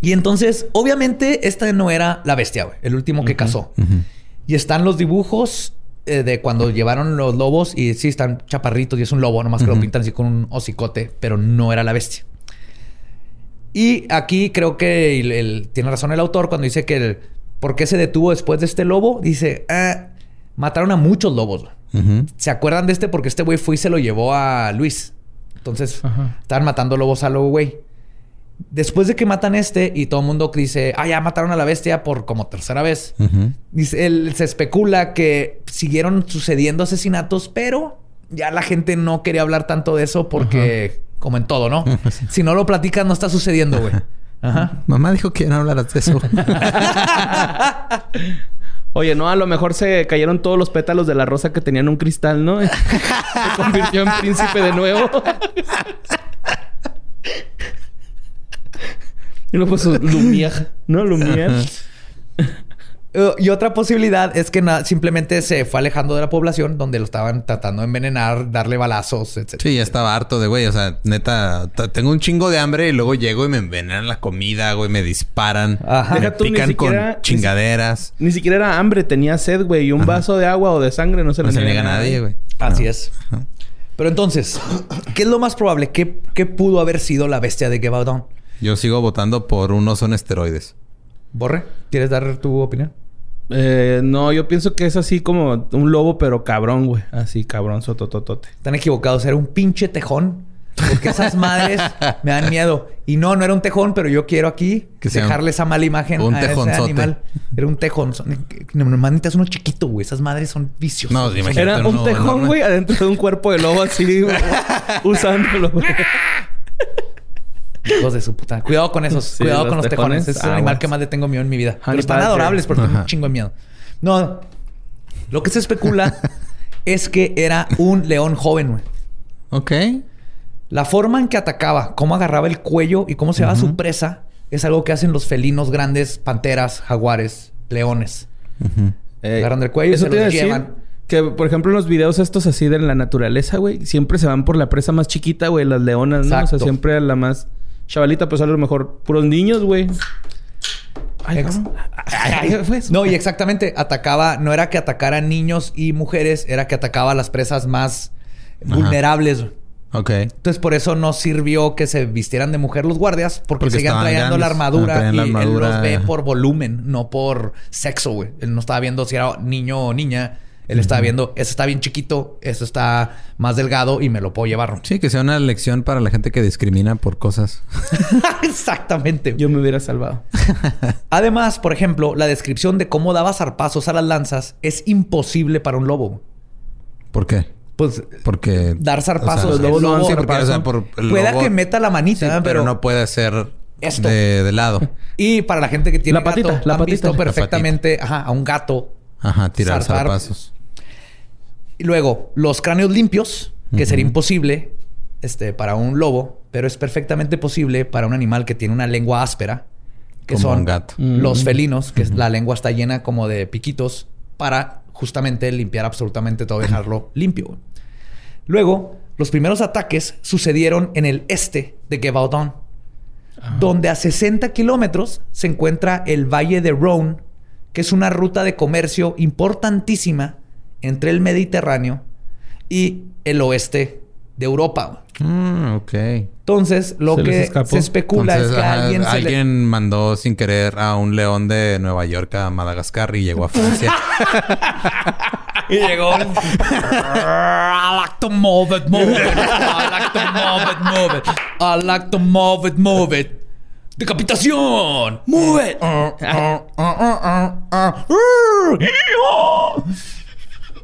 Y entonces, obviamente, esta no era la bestia, güey. El último que cazó. Ujú. Y están los dibujos eh, de cuando llevaron los lobos. Y sí, están chaparritos y es un lobo. Nomás que lo pintan así con un hocicote. Pero no era la bestia. Y aquí creo que el- el- tiene razón el autor cuando dice que el, ¿por qué se detuvo después de este lobo? Dice, "Ah, mataron a muchos lobos. ¿Se acuerdan de este? Porque este güey fue y se lo llevó a Luis. Entonces, Ajá. estaban matando lobos a lo güey. Después de que matan este y todo el mundo dice, ah, ya mataron a la bestia por como tercera vez. Dice, él, se especula que siguieron sucediendo asesinatos, pero ya la gente no quería hablar tanto de eso porque, como en todo, ¿no? si no lo platicas, no está sucediendo, güey. Ajá. Mamá dijo que ya no hablaras de eso. Oye, no, a lo mejor se cayeron todos los pétalos de la rosa que tenían un cristal, ¿no? se convirtió en príncipe de nuevo. y luego pues Lumière, ¿no? Lumière. Eh, y otra posibilidad es que simplemente se fue alejando de la población donde lo estaban tratando de envenenar, darle balazos, etc. Sí, ya estaba harto de güey. O sea, neta, tengo un chingo de hambre y luego llego y me envenenan la comida, güey, me disparan. Ajá. Me Deja tú, ni pican siquiera- con chingaderas. Ni siquiera era hambre, tenía sed, güey. Y un vaso de agua o de sangre no se No le se niega a nadie, güey. Así No. es. Pero entonces, ¿qué es lo más probable? ¿Qué, qué pudo haber sido la bestia de Gebaudon? Yo sigo votando por un oso en esteroides. Borre, ¿quieres dar tu opinión? Eh, no, yo pienso que es así como un lobo, pero cabrón, güey. Así, cabrón, sotototote. Están equivocados. Era un pinche tejón. Porque esas madres me dan miedo. Y no, no era un tejón, pero yo quiero aquí Que dejarle esa mala imagen un a ese animal. Era un tejón. Nomás necesitas uno chiquito, güey. Esas madres son viciosas. No, imagínate. Era un tejón, güey, adentro de un cuerpo de lobo así, güey, usándolo, güey. Hijos de su puta. Cuidado con esos. Sí, Cuidado los con los tejones. tejones, Es el animal que más le tengo miedo en mi vida. Pero están adorables porque tengo un chingo de miedo. No. Lo que se especula es que era un león joven, güey. Ok. La forma en que atacaba, cómo agarraba el cuello y cómo se daba su presa, es algo que hacen los felinos grandes, panteras, jaguares, leones. Ujú. Eh, Agarran del cuello y se los llevan. Que, por ejemplo, en los videos estos así de la naturaleza, güey, siempre se van por la presa más chiquita, güey, las leonas, ¿no? O sea, siempre a la más chavalita, pues a lo mejor puros niños, güey. Ay, Ex- cabrón. Ay, ay, fue eso. No, y exactamente, atacaba, no era que atacara niños y mujeres, era que atacaba a las presas más vulnerables. Ok. Entonces, por eso no sirvió que se vistieran de mujer los guardias, porque, Porque seguían trayendo la armadura la y él armadura, los ve ajá. por volumen, no por sexo, güey. Él no estaba viendo si era niño o niña. Él estaba viendo, ese está bien chiquito, ese está más delgado y me lo puedo llevar. Sí, que sea una lección para la gente que discrimina por cosas. Exactamente. Yo me hubiera salvado. Además, por ejemplo, la descripción de cómo daba zarpazos a las lanzas es imposible para un lobo. ¿Por qué? Pues Porque... dar zarpazos. dan lobo- Sí, porque, o sea, zarpazo. por el pueda lobo- que meta la manita, pero, no puede ser Esto. De, de lado. Y para la gente que tiene La patita, gato, la han patita. visto La perfectamente ajá, a un gato. Ajá, tirar Zarpar. zarpazos. Y luego, los cráneos limpios, que sería imposible este, para un lobo, pero es perfectamente posible para un animal que tiene una lengua áspera, que Como son un gato. los felinos, que la lengua está llena como de piquitos para justamente limpiar absolutamente todo, dejarlo limpio. Luego, los primeros ataques sucedieron en el este de Gevaudan, donde a 60 kilómetros se encuentra el Valle de Rhône, que es una ruta de comercio importantísima entre el Mediterráneo y el oeste de Europa. Mm, ok. Entonces, lo Se que se especula Entonces, es que ajá, alguien, se le- alguien mandó sin querer a un león de Nueva York a Madagascar y llegó a Francia. Y llegó. I like to move it, move it. I like to move it, move it. I like to move it, move it. ¡Decapitación! ¡Move it!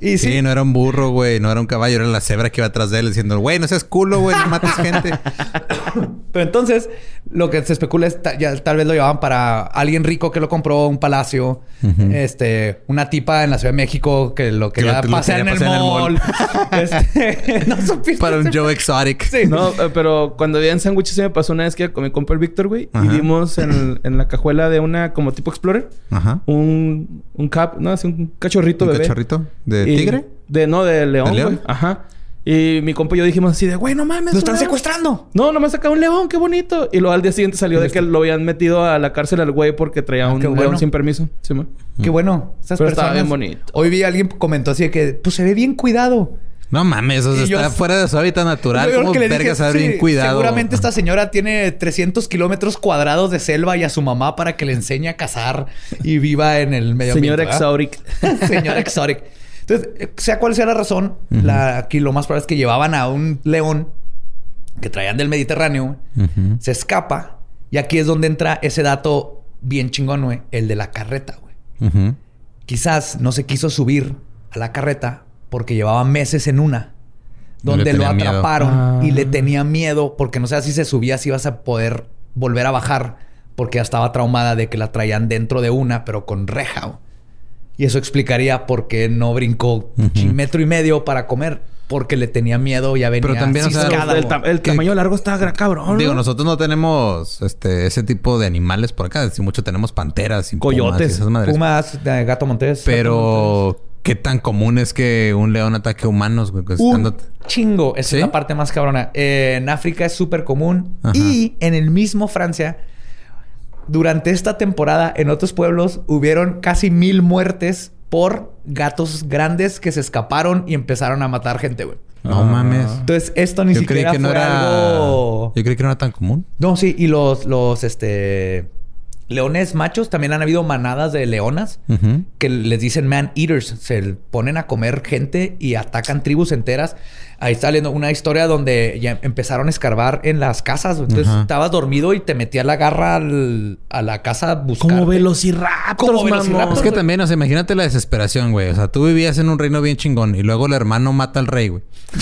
y sí. sí, no era un burro, güey. No era un caballo. Era la cebra que iba atrás de él diciendo, güey, no seas culo, güey. No mates gente. pero entonces lo que se especula es ta- ya tal vez lo llevaban para alguien rico que lo compró, un palacio, este, una tipa en la Ciudad de México que lo quería pasear en, el pasear en el mall. Este, no supiste. Para un Joe Exotic. Sí. No, eh, pero cuando había en sándwiches se me pasó una vez que con mi compa el Víctor, güey. Y en, en la cajuela de una como tipo Explorer Ajá. un, un cap, no, así un cachorrito ¿Un bebé. cachorrito? ¿De Tigre? De, no, de león, ¿De león? güey. Ajá. Y mi compa y yo dijimos así de, güey, no mames. ¡Lo están león". secuestrando! No, nomás sacaba un león, qué bonito. Y luego al día siguiente salió de que lo habían metido a la cárcel al güey porque traía Ah, un león bueno. sin permiso. Sí, man. Qué bueno. Esas Pero estaba personas. bien bonito. Hoy vi a alguien comentó así de que, pues se ve bien cuidado. No mames, o sea, yo- está fuera de su hábitat natural. Yo creo ¿Cómo que le verga dije, saber sí, bien cuidado? Seguramente esta señora tiene 300 kilómetros cuadrados de selva y a su mamá para que le enseñe a cazar y viva en el medio Señor ambiente. ¿verdad? Exotic. Señor Exotic. Entonces, eh, sea cual sea la razón, la, aquí lo más probable es que llevaban a un león que traían del Mediterráneo, se escapa y aquí es donde entra ese dato bien chingón, güey, el de la carreta, güey. Quizás no se quiso subir a la carreta porque llevaba meses en una. Donde lo atraparon Ah. y le tenía miedo porque no sé si se subía si ibas a poder volver a bajar porque ya estaba traumada de que la traían dentro de una pero con reja. Y eso explicaría por qué no brincó Ujú. metro y medio para comer porque le tenía miedo ya venía Pero también, o sea, ciscada, el, güey. ta- el ¿Qué- tamaño largo está cabrón. Digo, ¿no? nosotros no tenemos este ese tipo de animales por acá. Si mucho tenemos panteras y pumas Coyotes. y esas madres. Pumas, de gato montés. Pero qué tan común es que un león ataque a humanos, güey. Pues, Un estando- chingo. Esa ¿Sí? es la parte más cabrona. Eh, en África es súper común. Ajá. Y en el mismo Francia, durante esta temporada, en otros pueblos, hubieron casi mil muertes por gatos grandes que se escaparon y empezaron a matar gente, güey. No mames. Entonces, esto ni Yo creí siquiera no fue era. algo... Yo creí que no era tan común. No, sí. Y los, los, este... Leones machos, también han habido manadas de leonas que les dicen man eaters, se ponen a comer gente y atacan tribus enteras. Ahí está leyendo una historia donde ya empezaron a escarbar en las casas. Entonces Ajá. estabas dormido y te metía la garra al- a la casa a buscar. Como velociraptors, Como mamón. velociraptors. Es que también, o sea, imagínate la desesperación, güey. O sea, tú vivías en un reino bien chingón y luego el hermano mata al rey, güey.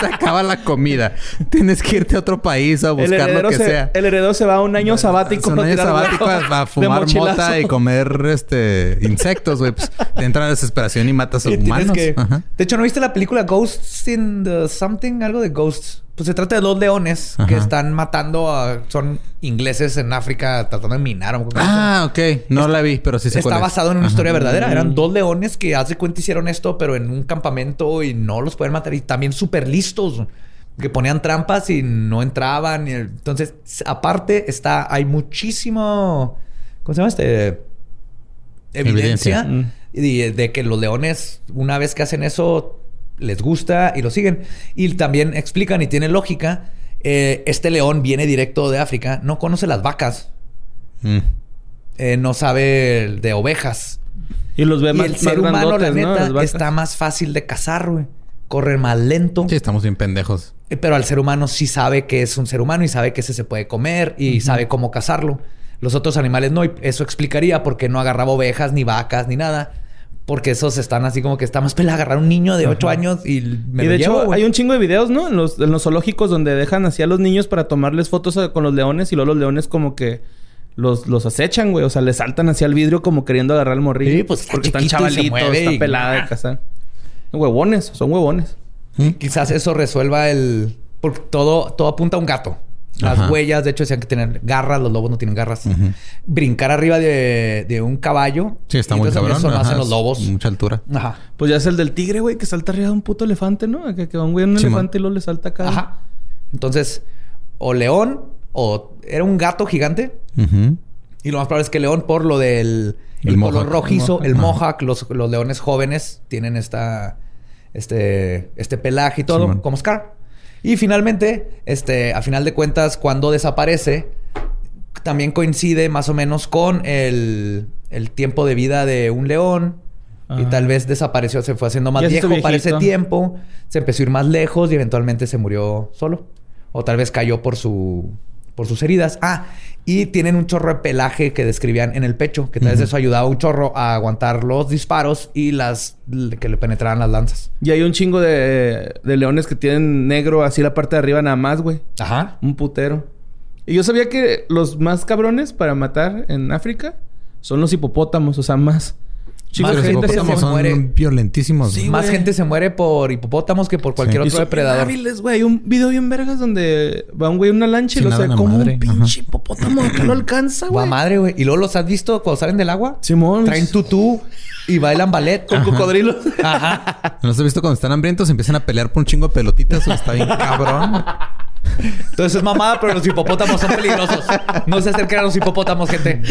se acaba la comida. Tienes que irte a otro país a buscar lo que se, sea. el heredero se va a un año sabático. Un a año sabático a, fumar mota y comer este insectos, güey. Pues te entra la desesperación y matas a humanos. que-. De hecho, ¿no viste la película Ghosts Ghosts in the something, algo de Ghosts. Pues se trata de dos leones que están matando a... Son ingleses en África tratando de minar. o- Ah, ok. No la vi, pero sí sé Está cuál es. basado en una Ajá. historia verdadera. Eran dos leones que hace cuenta hicieron esto, pero en un campamento y no los pueden matar. Y también súper listos. Que ponían trampas y no entraban. y el- Entonces, aparte, está, hay muchísimo. ¿Cómo se llama este? Evidencia. Evidencia. Y de que los leones, una vez que hacen eso, les gusta y lo siguen. Y también explican y tiene lógica. eh, este león viene directo de África, no conoce las vacas, Mm. eh, no sabe de ovejas. Y los ve Y más, el más ser humano, la neta, está más fácil de cazar, güey. Corre más lento. Sí, estamos bien pendejos. Eh, Pero al ser humano sí sabe que es un ser humano y sabe que ese se puede comer y sabe cómo cazarlo. Los otros animales no. Y eso explicaría por qué no agarraba ovejas, ni vacas, ni nada. Porque esos están así como que está más pela agarrar un niño de 8 años y me y lo de llevo, hecho, hay un chingo de videos, ¿no? En los, en los zoológicos donde dejan así a los niños para tomarles fotos a- con los leones y luego los leones como que los, los acechan, güey. O sea, les saltan hacia el vidrio como queriendo agarrar al morrillo. Sí, pues, está porque están chavalitos, está y- pelada de cazar. Huevones, son huevones. Quizás eso resuelva el... Porque todo, todo apunta a un gato. Las Ajá. huellas, de hecho, decían que tenían garras. Los lobos no tienen garras. Brincar arriba de, de un caballo. Sí, está muy cabrón. Eso no hacen los lobos. Mucha altura. Ajá. Pues ya es el del tigre, güey, que salta arriba de un puto elefante, ¿no? Que, que va un güey en un elefante y luego le salta acá. Ajá. Entonces, o león, o era un gato gigante. Y lo más probable es que león, por lo del El el color rojizo, El el mohawk. los, los leones jóvenes tienen esta, este, este pelaje y todo, como Scar. Y finalmente, este, a final de cuentas, cuando desaparece, también coincide más o menos con el, el tiempo de vida de un león. Y tal vez desapareció, se fue haciendo más viejo para ese tiempo. Se empezó a ir más lejos y eventualmente se murió solo. O tal vez cayó por su por sus heridas. Ah, y tienen un chorro de pelaje que describían en el pecho, que tal vez eso ayudaba un chorro a aguantar los disparos y las que le penetraban las lanzas. Y hay un chingo de, de leones que tienen negro así la parte de arriba nada más, güey. Ajá. Un putero. Y yo sabía que los más cabrones para matar en África son los hipopótamos, o sea, más. Chingo Más gente se muere. violentísimos. Sí. Más gente se muere por hipopótamos que por cualquier otro son depredador. bien hábiles, güey. Hay un video bien vergas donde va un güey en una lancha y lo saca como madre. un pinche hipopótamo que no alcanza, Va güey. madre, güey. ¿Y luego los has visto cuando salen del agua? Simón. Traen tutú y bailan ballet. con cocodrilos. Ajá. ¿No los has visto cuando están hambrientos? Empiezan a pelear por un chingo de pelotitas. Está bien cabrón. Entonces es mamada, pero los hipopótamos son peligrosos. No se acerquen a los hipopótamos, gente.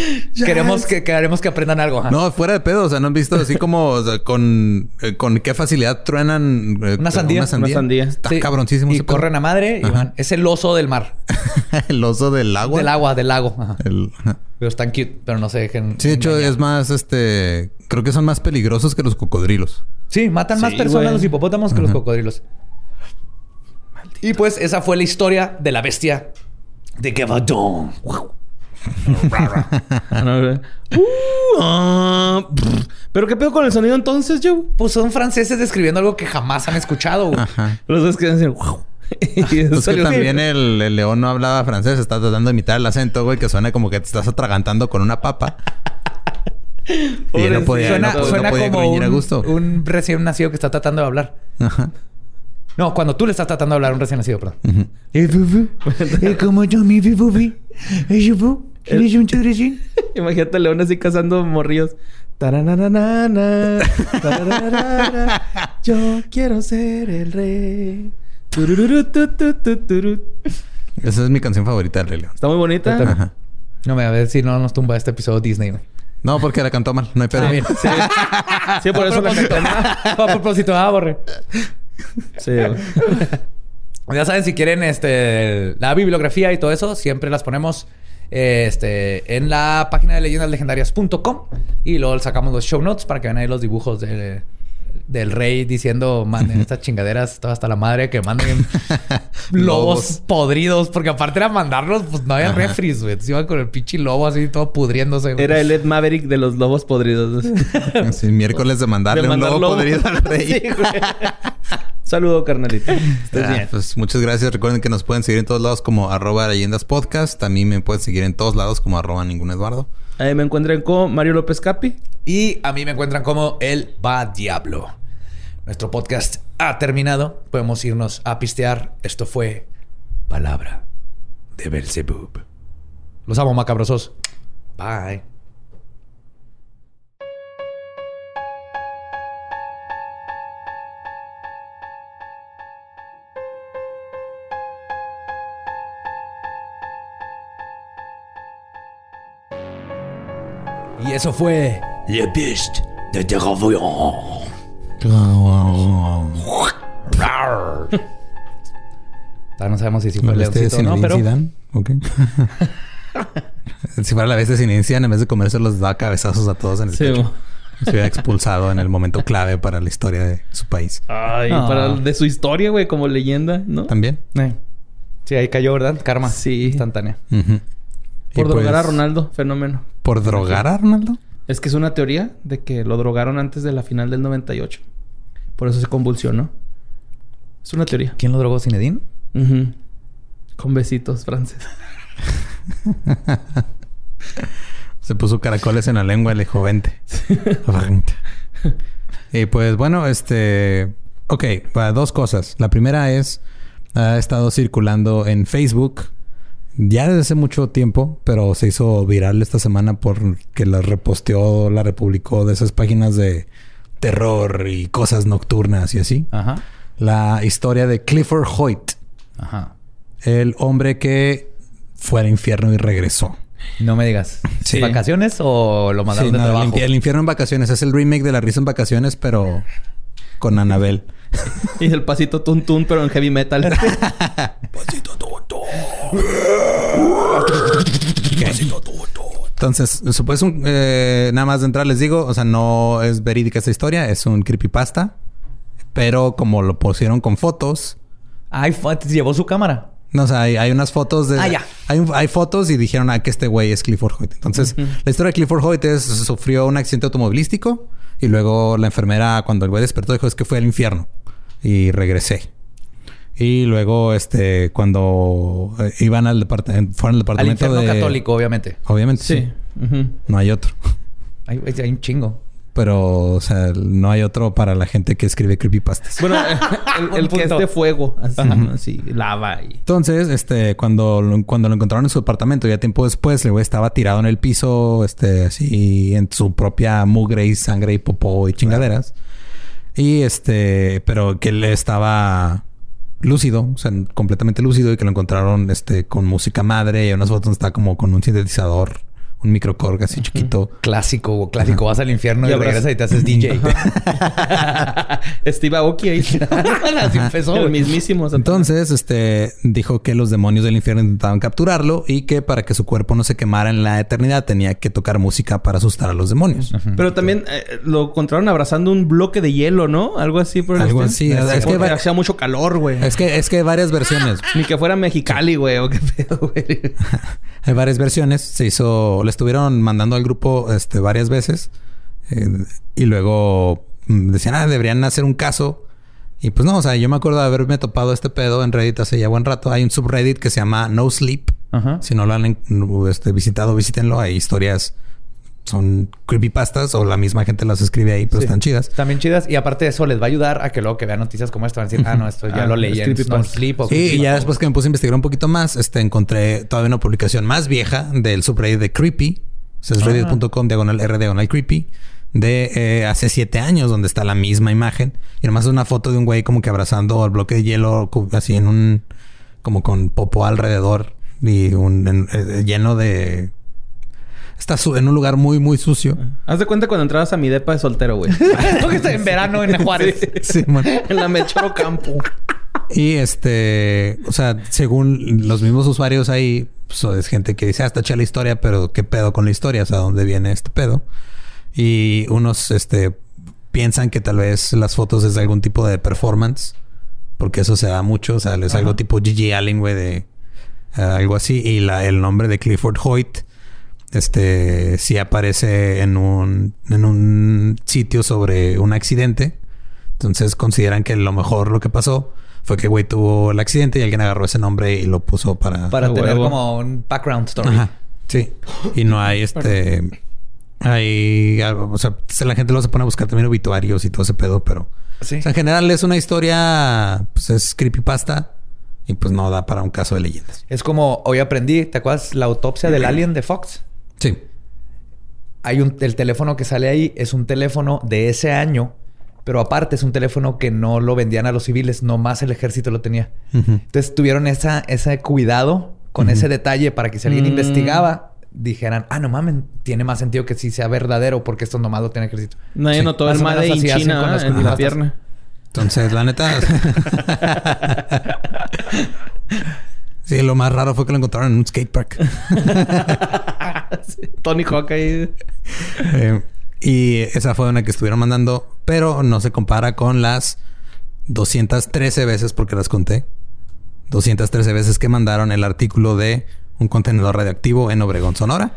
Queremos que, queremos que aprendan algo. No, fuera de pedo. O sea, ¿no han visto así como o sea, con, eh, con qué facilidad truenan eh, Una sandía. Una sandía. Está Sí. cabroncísimo. Y corren a madre y van. Es el oso del mar. El oso del agua. Del agua, del lago. Ajá. El- ajá. Pero están cute, pero no se dejen. Sí, de hecho, engañar. es más, este... Creo que son más peligrosos que los cocodrilos. Sí, matan más personas los hipopótamos que los cocodrilos. Y pues esa fue la historia de la bestia de Gavadon. Uh, ah. Pero qué pedo con el sonido entonces, Joe. Pues son franceses describiendo algo que jamás han escuchado. güey. Ajá. Los dos que dicen wow. y eso Es que también el, el león no hablaba francés. Está tratando de imitar el acento, güey. Que suena como que te estás atragantando con una papa. y él no podía, suena no, po- suena no podía como un, a gusto. un recién nacido que está tratando de hablar. Ajá. No, cuando tú le estás tratando de hablar a un recién nacido, perdón. Imagínate el león así cazando morrillos. Yo quiero ser el rey. Turururu, tu, tu, tu, turu. Esa es mi canción favorita del Rey León. Está muy bonita. Ajá. No me a ver si no nos tumba este episodio Disney. güey. No, porque la cantó mal. No hay pedo. Ah, bien. Sí, Sí, por eso la canté. A propósito, ah, borre. Sí. Ya saben, si quieren este, la bibliografía y todo eso, siempre las ponemos este, en la página de leyendaslegendarias.com y luego sacamos los show notes para que vean ahí los dibujos de- del rey diciendo manden estas chingaderas toda hasta la madre que manden lobos, Lobos. podridos porque aparte era mandarlos pues no había Ajá. refris güey se iban con el pinche lobo así todo pudriéndose güey. Era el Ed Maverick de los lobos podridos. Sí, miércoles de mandarle De un lobo lobo. podrido al rey. Sí, güey. Saludo, carnalito. Estés Ah, bien. pues muchas gracias. Recuerden que nos pueden seguir en todos lados como arroba leyendas podcast. También me pueden seguir en todos lados como arroba ningún Eduardo. Ahí me encuentran con Mario López Capi. Y a mí me encuentran como el va diablo nuestro podcast ha terminado. Podemos irnos a pistear. Esto fue Palabra de Belzebub. Los amo, macabrosos. Bye. Y eso fue Le Piste de Terravoyant. Todavía no sabemos si sí fue La bestia de leoncito o no, pero... Si fuera la bestia Zidane, en vez de comerse los da cabezazos a todos en el Sí, pecho. Se hubiera expulsado en el momento clave para la historia de su país. Ay, Ah. para de su historia, güey, como leyenda, ¿no? También. Eh. Sí, ahí cayó, ¿verdad? Karma. Sí. Instantánea. Ujú. Por Y drogar a pues, Ronaldo, fenómeno. ¿Por drogar a Ronaldo? Es que es una teoría de que lo drogaron antes de la final del 98. Por eso se convulsionó. Es una teoría. ¿Quién lo drogó? ¿Zinedine? Ujú. Con besitos, Frances. Se puso caracoles en la lengua y le dijo, vente. Y pues bueno, este... Ok, va, dos cosas. La primera es... Ha estado circulando en Facebook ya desde hace mucho tiempo, pero se hizo viral esta semana porque la reposteó, la republicó de esas páginas de terror y cosas nocturnas y así. Ajá. La historia de Clifford Hoyt, Ajá. el hombre que fue al infierno y regresó. No me digas. Sí. ¿Vacaciones o lo mandaron Sí, de no, trabajo? el infierno en vacaciones es el remake de La risa en vacaciones, pero con Anabel. Y el pasito tun tun, pero en heavy metal. Entonces, supues un, eh, nada más de entrar les digo, o sea, no es verídica esta historia, es un creepypasta, pero como lo pusieron con fotos, Ay, llevó su cámara. no, o sea, hay, hay unas fotos de... Ah, ya. Hay, un- hay fotos y dijeron ah, que este güey es Clifford Hoyt. Entonces, la historia de Clifford Hoyt es, sufrió un accidente automovilístico y luego la enfermera, cuando el güey despertó, dijo, es que fue al infierno. Y regresé. Y luego, este, cuando eh, iban al departamento, fueron al Al departamento infierno de... católico, obviamente. Obviamente, sí. No hay otro. Hay, hay un chingo. Pero, o sea, no hay otro para la gente que escribe creepypastas. Bueno, el, el que es punto. de fuego. Así, lava y... Entonces, este, cuando lo, cuando lo encontraron en su apartamento, ya tiempo después, el güey estaba tirado en el piso, este, así, en su propia mugre y sangre y popó y chingaderas. Y este, pero que él estaba lúcido, o sea, completamente lúcido y que lo encontraron, este, con música madre y unas fotos donde está como con un sintetizador, un microcorg así chiquito. Clásico, clásico. Vas al infierno y, Y regresas y te haces DJ. Steve Aoki ahí. Así empezó. el mismísimo. Entonces, este dijo que los demonios del infierno intentaban capturarlo y que para que su cuerpo no se quemara en la eternidad tenía que tocar música para asustar a los demonios. Pero también eh, lo encontraron abrazando un bloque de hielo, ¿no? Algo así por el Algo así. Es que Porque va- hacía mucho calor, güey. Es que es que hay varias versiones. Ni que fuera Mexicali, güey. O qué pedo, güey. Hay varias versiones. Se hizo, estuvieron mandando al grupo este varias veces eh, y luego mm, decían, ah, deberían hacer un caso. Y pues no, o sea, yo me acuerdo de haberme topado este pedo en Reddit hace ya buen rato. Hay un subreddit que se llama No Sleep. Ajá. Si no lo han este, visitado, visítenlo. Hay historias, son creepypastas o la misma gente las escribe ahí, pero Sí. están chidas. También chidas. Y aparte de eso, les va a ayudar a que luego que vean noticias como esta van a decir, ah, no, esto ya Ah, lo leí en Sleep o Sí, y ya después que me puse a investigar un poquito más, este, encontré todavía una publicación más vieja del subreddit de Creepy. O sea, es Ah. reddit.com diagonal r diagonal creepy. De eh, hace siete años, donde está la misma imagen. Y nomás es una foto de un güey como que abrazando al bloque de hielo, así en un... Como con popo alrededor. Y un... en- eh, lleno de... Está su- en un lugar muy, muy sucio. Haz de cuenta cuando entrabas a mi depa de soltero, güey. Está en verano en Juárez. Sí, man. en la Melchoro Campo. Y este, o sea, según los mismos usuarios ahí, pues, es gente que dice, ah, está chida la historia, pero ¿qué pedo con la historia? O sea, ¿dónde viene este pedo? Y unos, este, piensan que tal vez las fotos es de algún tipo de performance, porque eso se da mucho, o sea, es algo tipo Gigi Allen, güey, de eh, algo así. Y la, el nombre de Clifford Hoyt, este, sí aparece en un, en un sitio sobre un accidente. Entonces consideran que lo mejor lo que pasó fue que güey tuvo el accidente y alguien agarró ese nombre y lo puso para... Para A tener huevo. como un background story. Ajá. Sí. Y no hay este... Hay, algo- o sea, la gente lo se pone a buscar también obituarios y todo ese pedo, pero Sí. o sea, en general es una historia, pues es creepypasta y pues no da para un caso de leyendas. Es como hoy aprendí, ¿te acuerdas la autopsia del alien de Fox? Sí. Hay un el teléfono que sale ahí es un teléfono de ese año, pero aparte es un teléfono que no lo vendían a los civiles, nomás el ejército lo tenía. Entonces tuvieron esa, ese cuidado con ese detalle para que si alguien Mm. investigaba, dijeran, ah, no mames, tiene más sentido que sí sea verdadero porque esto nomás lo tiene el ejército. Nadie Sí. notó el Made in China con las ¿eh? en la pierna. Entonces, la neta. sí, lo más raro fue que lo encontraron en un skatepark. Tony Hawk ahí. Eh, y esa fue una que estuvieron mandando, pero no se compara con las 213 veces, porque las conté. 213 veces que mandaron el artículo de un contenedor radioactivo en Obregón, Sonora.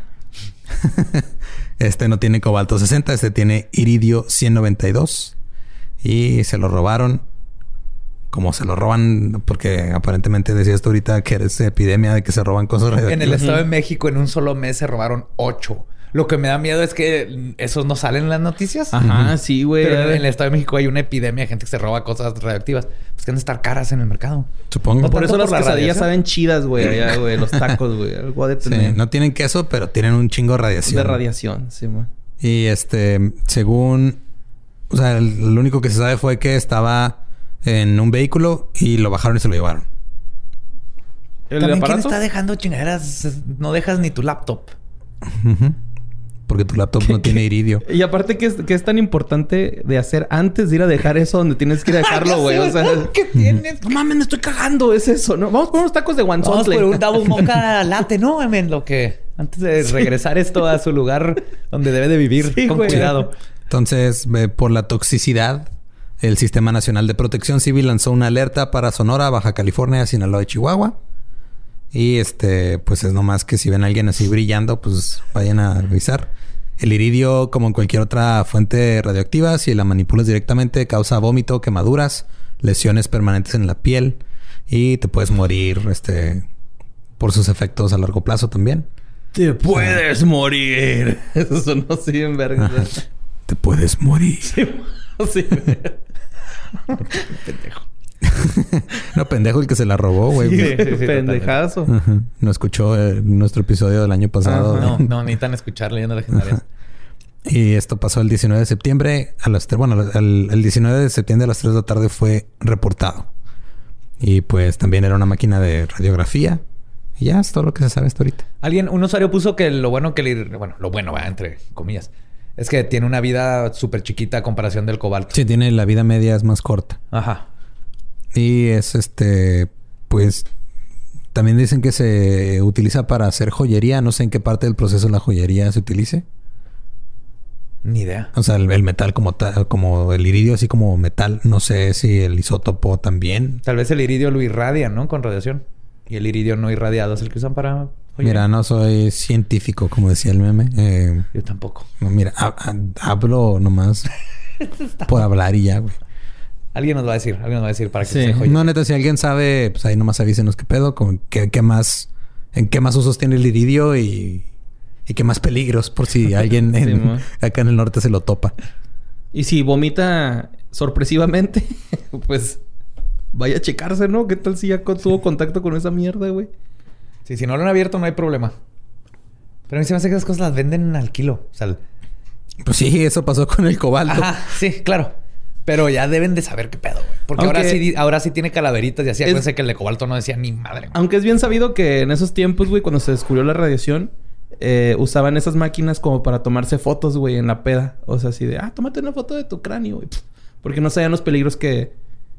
este no tiene cobalto 60, este tiene iridio 192. Y se lo robaron. Como se lo roban, porque aparentemente decías tú ahorita que eres epidemia de que se roban cosas En radioactivas. el Estado de México en un solo mes se robaron ocho. Lo que me da miedo es que esos no salen en las noticias. Ajá, sí, güey. Pero en el Estado de México hay una epidemia de gente que se roba cosas radioactivas. Pues que han de estar caras en el mercado. Supongo. No Por eso tanto las por la quesadillas saben chidas, güey. Allá, güey. Los tacos, güey. Algo de Sí, tener. no tienen queso, pero tienen un chingo de radiación. de radiación, sí, güey. Y este, según, o sea, el- lo único que se sabe fue que estaba en un vehículo y lo bajaron y se lo llevaron. ¿El También quién aparato? está dejando chingaderas. No dejas ni tu laptop. Porque tu laptop no tiene iridio. Y aparte, ¿qué es, qué es tan importante de hacer antes de ir a dejar eso donde tienes que ir a dejarlo, güey? O sea, ¿qué tienes? no mames, me estoy cagando. Es eso, ¿no? Vamos por unos tacos de Vamos guanzontle. por un double mocha latte, ¿no? En lo que antes de regresar esto a su lugar donde debe de vivir Sí, con güey. cuidado. Entonces, por la toxicidad, el Sistema Nacional de Protección Civil lanzó una alerta para Sonora, Baja California, Sinaloa y Chihuahua. Y este, pues es nomás que si ven a alguien así brillando, pues vayan a revisar. El iridio, como en cualquier otra fuente radioactiva, si la manipulas directamente, causa vómito, quemaduras, lesiones permanentes en la piel y te puedes morir, este, por sus efectos a largo plazo también. Te puedes morir. Eso sonó así en verga. Te puedes morir. sí, sí. No, pendejo el que se la robó, güey. Sí, sí, sí, pendejazo. Ajá. No escuchó eh, nuestro episodio del año pasado. No, no necesitan escuchar leyendas legendarias. Y esto pasó el 19 de septiembre a las tres- bueno, el, el 19 de septiembre a las 3 de la tarde fue reportado. Y pues también era una máquina de radiografía. Y ya es todo lo que se sabe hasta ahorita. Alguien, un usuario puso que lo bueno que le... Bueno, lo bueno, va, entre comillas. Es que tiene una vida súper chiquita a comparación del cobalto. Sí, tiene la vida media es más corta. Ajá. Y es este, pues también dicen que se utiliza para hacer joyería. No sé en qué parte del proceso la joyería se utilice. Ni idea. O sea, el, el metal como tal, como el iridio así como metal. No sé si el isótopo también. Tal vez el iridio lo irradia, ¿no? Con radiación. Y el iridio no irradiado es el que usan para... Oye, Mira, no soy científico, como decía el meme. Eh, Yo tampoco. no, mira, ha- ha- hablo nomás por hablar y ya, güey. Alguien nos va a decir. Alguien nos va a decir para que Sí. se joye. No, neta, si alguien sabe, pues ahí nomás avísenos qué pedo, con qué, qué más, en qué más usos tiene el iridio y, y qué más peligros, por si alguien en- Sí, mo. acá en el norte se lo topa. Y si vomita sorpresivamente, pues vaya a checarse, ¿no? ¿Qué tal si ya tuvo contacto con esa mierda, güey? Sí, si no lo han abierto no hay problema. Pero a mí se me hace que esas cosas las venden al kilo. O sea, Pues sí, eso pasó con el cobalto. Ajá, sí, claro. Pero ya deben de saber qué pedo, güey. Porque Aunque- ahora sí, ahora sí tiene calaveritas y así. Es- Acuérdense que el de cobalto no decía ni madre. güey. Aunque es bien sabido que en esos tiempos, güey, cuando se descubrió la radiación, eh, usaban esas máquinas como para tomarse fotos, güey, en la peda. O sea, así de, ah, tómate una foto de tu cráneo, güey. Porque no sabían los peligros que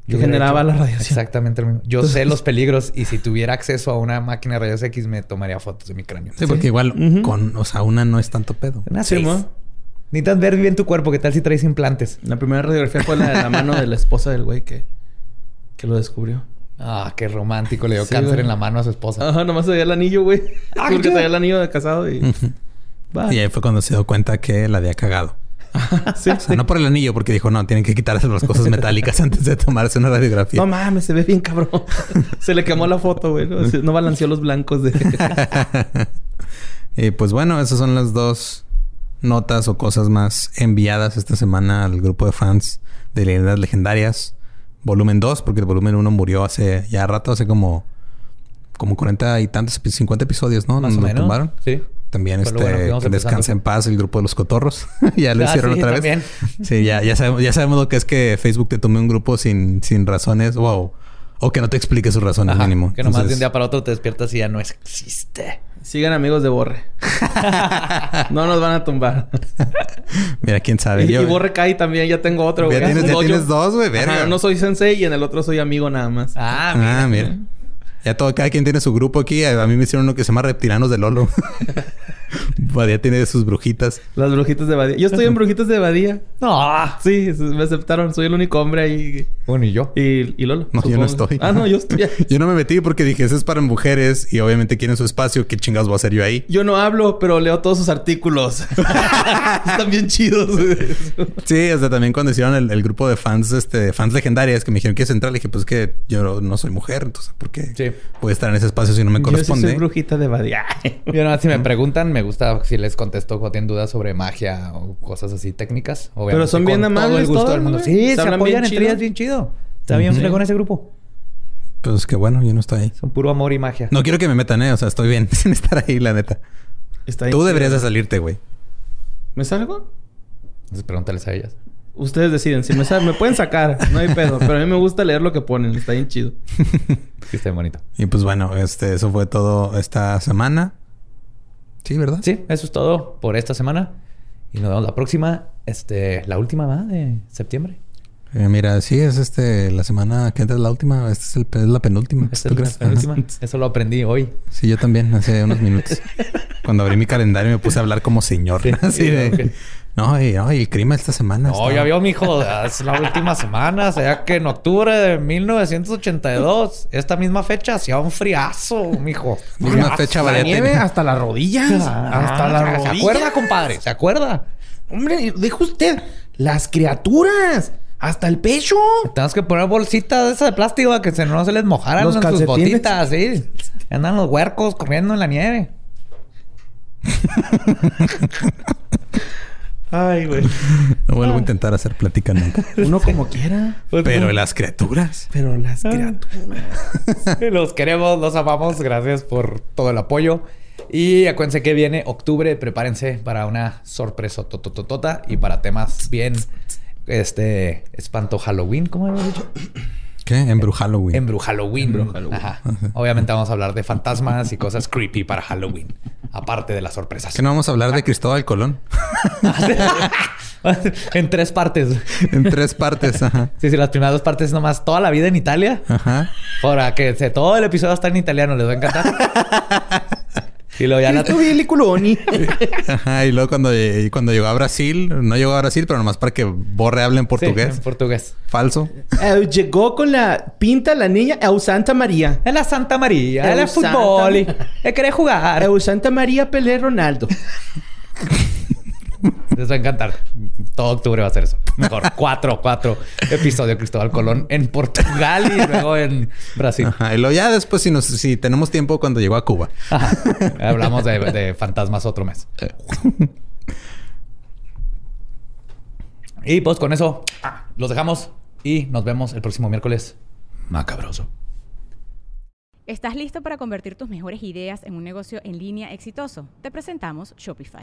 Yo generaba hecho la radiación. Exactamente lo mismo. Yo sé los peligros y si tuviera acceso a una máquina de rayos X me tomaría fotos de mi cráneo. Sí, porque igual con, o sea, una no es tanto pedo. Una Sí, seis. mo. Necesitas ver bien tu cuerpo. ¿Qué tal si traes implantes? La primera radiografía fue la de la mano de la esposa del güey que, que lo descubrió. Ah, qué romántico. Le dio Sí, cáncer güey. en la mano a su esposa. Ajá, nomás se veía el anillo, güey. Ah, Porque ¿qué? traía el anillo de casado y... Y ahí fue cuando se dio cuenta que la había cagado. sí, O sea, no por el anillo, porque dijo, no, tienen que quitarse las cosas metálicas antes de tomarse una radiografía. No mames, se ve bien cabrón. se le quemó la foto, güey. No, balanceó los blancos de... y pues bueno, esas son las dos notas o cosas más enviadas esta semana al grupo de fans de Leyendas Legendarias. Volumen 2, porque el volumen 1 murió hace ya rato, hace como, como 40 y tantos, 50 episodios, ¿no? Más Nos o menos. tumbaron. Sí. También este, bueno empezando. en paz el grupo de los cotorros. ya lo Ah, hicieron sí, otra también. vez. Sí, ya, ya, sabemos, ya sabemos lo que es que Facebook te tome un grupo sin, sin razones. Wow. O que no te explique sus razones Ajá, mínimo. Que nomás de un día para otro te despiertas y ya no existe. Sigan amigos de Borre. no nos van a tumbar. Mira, quién sabe. y, Yo- y Borre cae también. Ya tengo otro, Ya tienes- ya dos, güey, verga. Ajá, Uno soy sensei y en el otro soy amigo nada más. Ah, Ah, mira. Ya todo, cada quien tiene su grupo aquí. A a mí me hicieron uno que se llama Reptilianos de Lolo. Badía tiene sus brujitas. Las brujitas de Badía. Yo estoy en brujitas de Badía. No. Sí, me aceptaron. Soy el único hombre ahí. Bueno, y yo. Y, y Lolo. No, yo no estoy. Ah, no, yo estoy. Yo no me metí porque dije, eso es para mujeres y obviamente quieren su espacio. ¿Qué chingados voy a hacer yo ahí? Yo no hablo, pero leo todos sus artículos. Están bien chidos. Sí, hasta también cuando hicieron el, el grupo de fans, este, fans legendarias que me dijeron que es central, dije, pues que yo no, no soy mujer, entonces, ¿por qué Sí. voy a estar en ese espacio si no me Yo sí corresponde? soy brujita de Badía. Yo nada, si me preguntan, me gusta si les contesto o tienen dudas sobre magia o cosas así técnicas. Obviamente, Pero son bien con todo amables el gusto del mundo. Sí, Se apoyan bien entre ellas bien chido. Está bien Ujú. fregón ese grupo. Pues que bueno, yo no estoy ahí. Son puro amor y magia. No quiero que me metan, eh. O sea, estoy bien sin estar ahí, la neta. Está Tú deberías de salirte, güey. ¿Me salgo? Entonces pregúntales a ellas. Ustedes deciden. Si me, sal- me pueden sacar, no hay pedo. Pero a mí me gusta leer lo que ponen. Está bien chido. Sí, está bien bonito. Y pues bueno, este, eso fue todo esta semana. Sí, ¿verdad? Sí, eso es todo por esta semana. Y nos vemos la próxima. Este, la última va de septiembre. Eh, mira, sí, es este la semana que entra es la última. Esta es, el, es la penúltima. Esta ¿Tú es la penúltima. Ajá. Eso lo aprendí hoy. Sí, yo también, hace unos minutos. Cuando abrí mi calendario me puse a hablar como señor. Sí, Así sí, de... No, y, no, y el clima esta semana. No, está- ya vio, mijo. Es la última semana. O sea que en octubre de 1982, esta misma fecha, hacía un friazo, mijo. Misma fecha, La nieve hasta las rodillas. Ah, hasta las rodillas. ¿Se acuerda, compadre? ¿Se acuerda? Hombre, dijo usted. Las criaturas. Hasta el pecho. Tenemos que poner bolsitas de esas de plástico para que se, no se les mojaran Los sus botitas, sí. Andan los huercos corriendo en la nieve. Ay, güey. No vuelvo a intentar hacer plática nunca. Uno como quiera. Pero las criaturas. Pero las criaturas. Los queremos, los amamos. Gracias por todo el apoyo. Y acuérdense que viene octubre. Prepárense para una sorpresa totototota y para temas bien este espanto Halloween, ¿cómo habíamos dicho? ¿Qué? Embru Halloween. Embru Halloween. Embru Halloween. Ajá. Obviamente vamos a hablar de fantasmas y cosas creepy para Halloween. Aparte de las sorpresas. ¿Qué no vamos a hablar de Cristóbal Colón? en tres partes. en tres partes, ajá. Sí, sí, las primeras dos partes nomás toda la vida en Italia. Ajá. Para que todo el episodio está en italiano, les va a encantar. y luego ya la... Cristo Billy Culoni. Ajá. Y luego cuando, y cuando llegó a Brasil, no llegó a Brasil, pero nomás para que Borre hable en Sí, portugués. en portugués. Falso. Eh, llegó con la pinta la niña Eu Santa María. Es la Santa María, Es el Santa fútbol. Es querer jugar. Eu Santa María Pelé Ronaldo. Les va a encantar. Todo octubre va a ser eso. Mejor. cuatro, cuatro episodios de Cristóbal Colón en Portugal y luego en Brasil. Ajá. Y luego ya después, si, nos, si tenemos tiempo, cuando llegó a Cuba. Ajá. Hablamos de, de fantasmas otro mes. Y pues con eso los dejamos y nos vemos el próximo miércoles. Macabroso. ¿Estás listo para convertir tus mejores ideas en un negocio en línea exitoso? Te presentamos Shopify.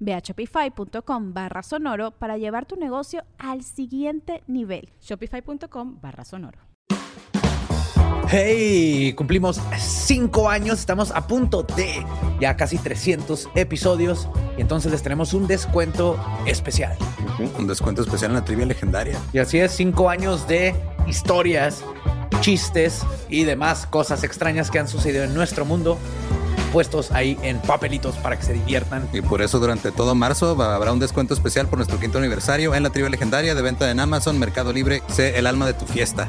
Ve a shopify.com barra sonoro para llevar tu negocio al siguiente nivel. Shopify.com barra sonoro. Hey, cumplimos cinco años, estamos a punto de ya casi 300 episodios y entonces les tenemos un descuento especial. Un descuento especial en la trivia legendaria. Y así es, cinco años de historias, chistes y demás cosas extrañas que han sucedido en nuestro mundo puestos ahí en papelitos para que se diviertan. Y por eso durante todo marzo habrá un descuento especial por nuestro quinto aniversario en la trivia legendaria de venta en Amazon, Mercado Libre. Sé el alma de tu fiesta.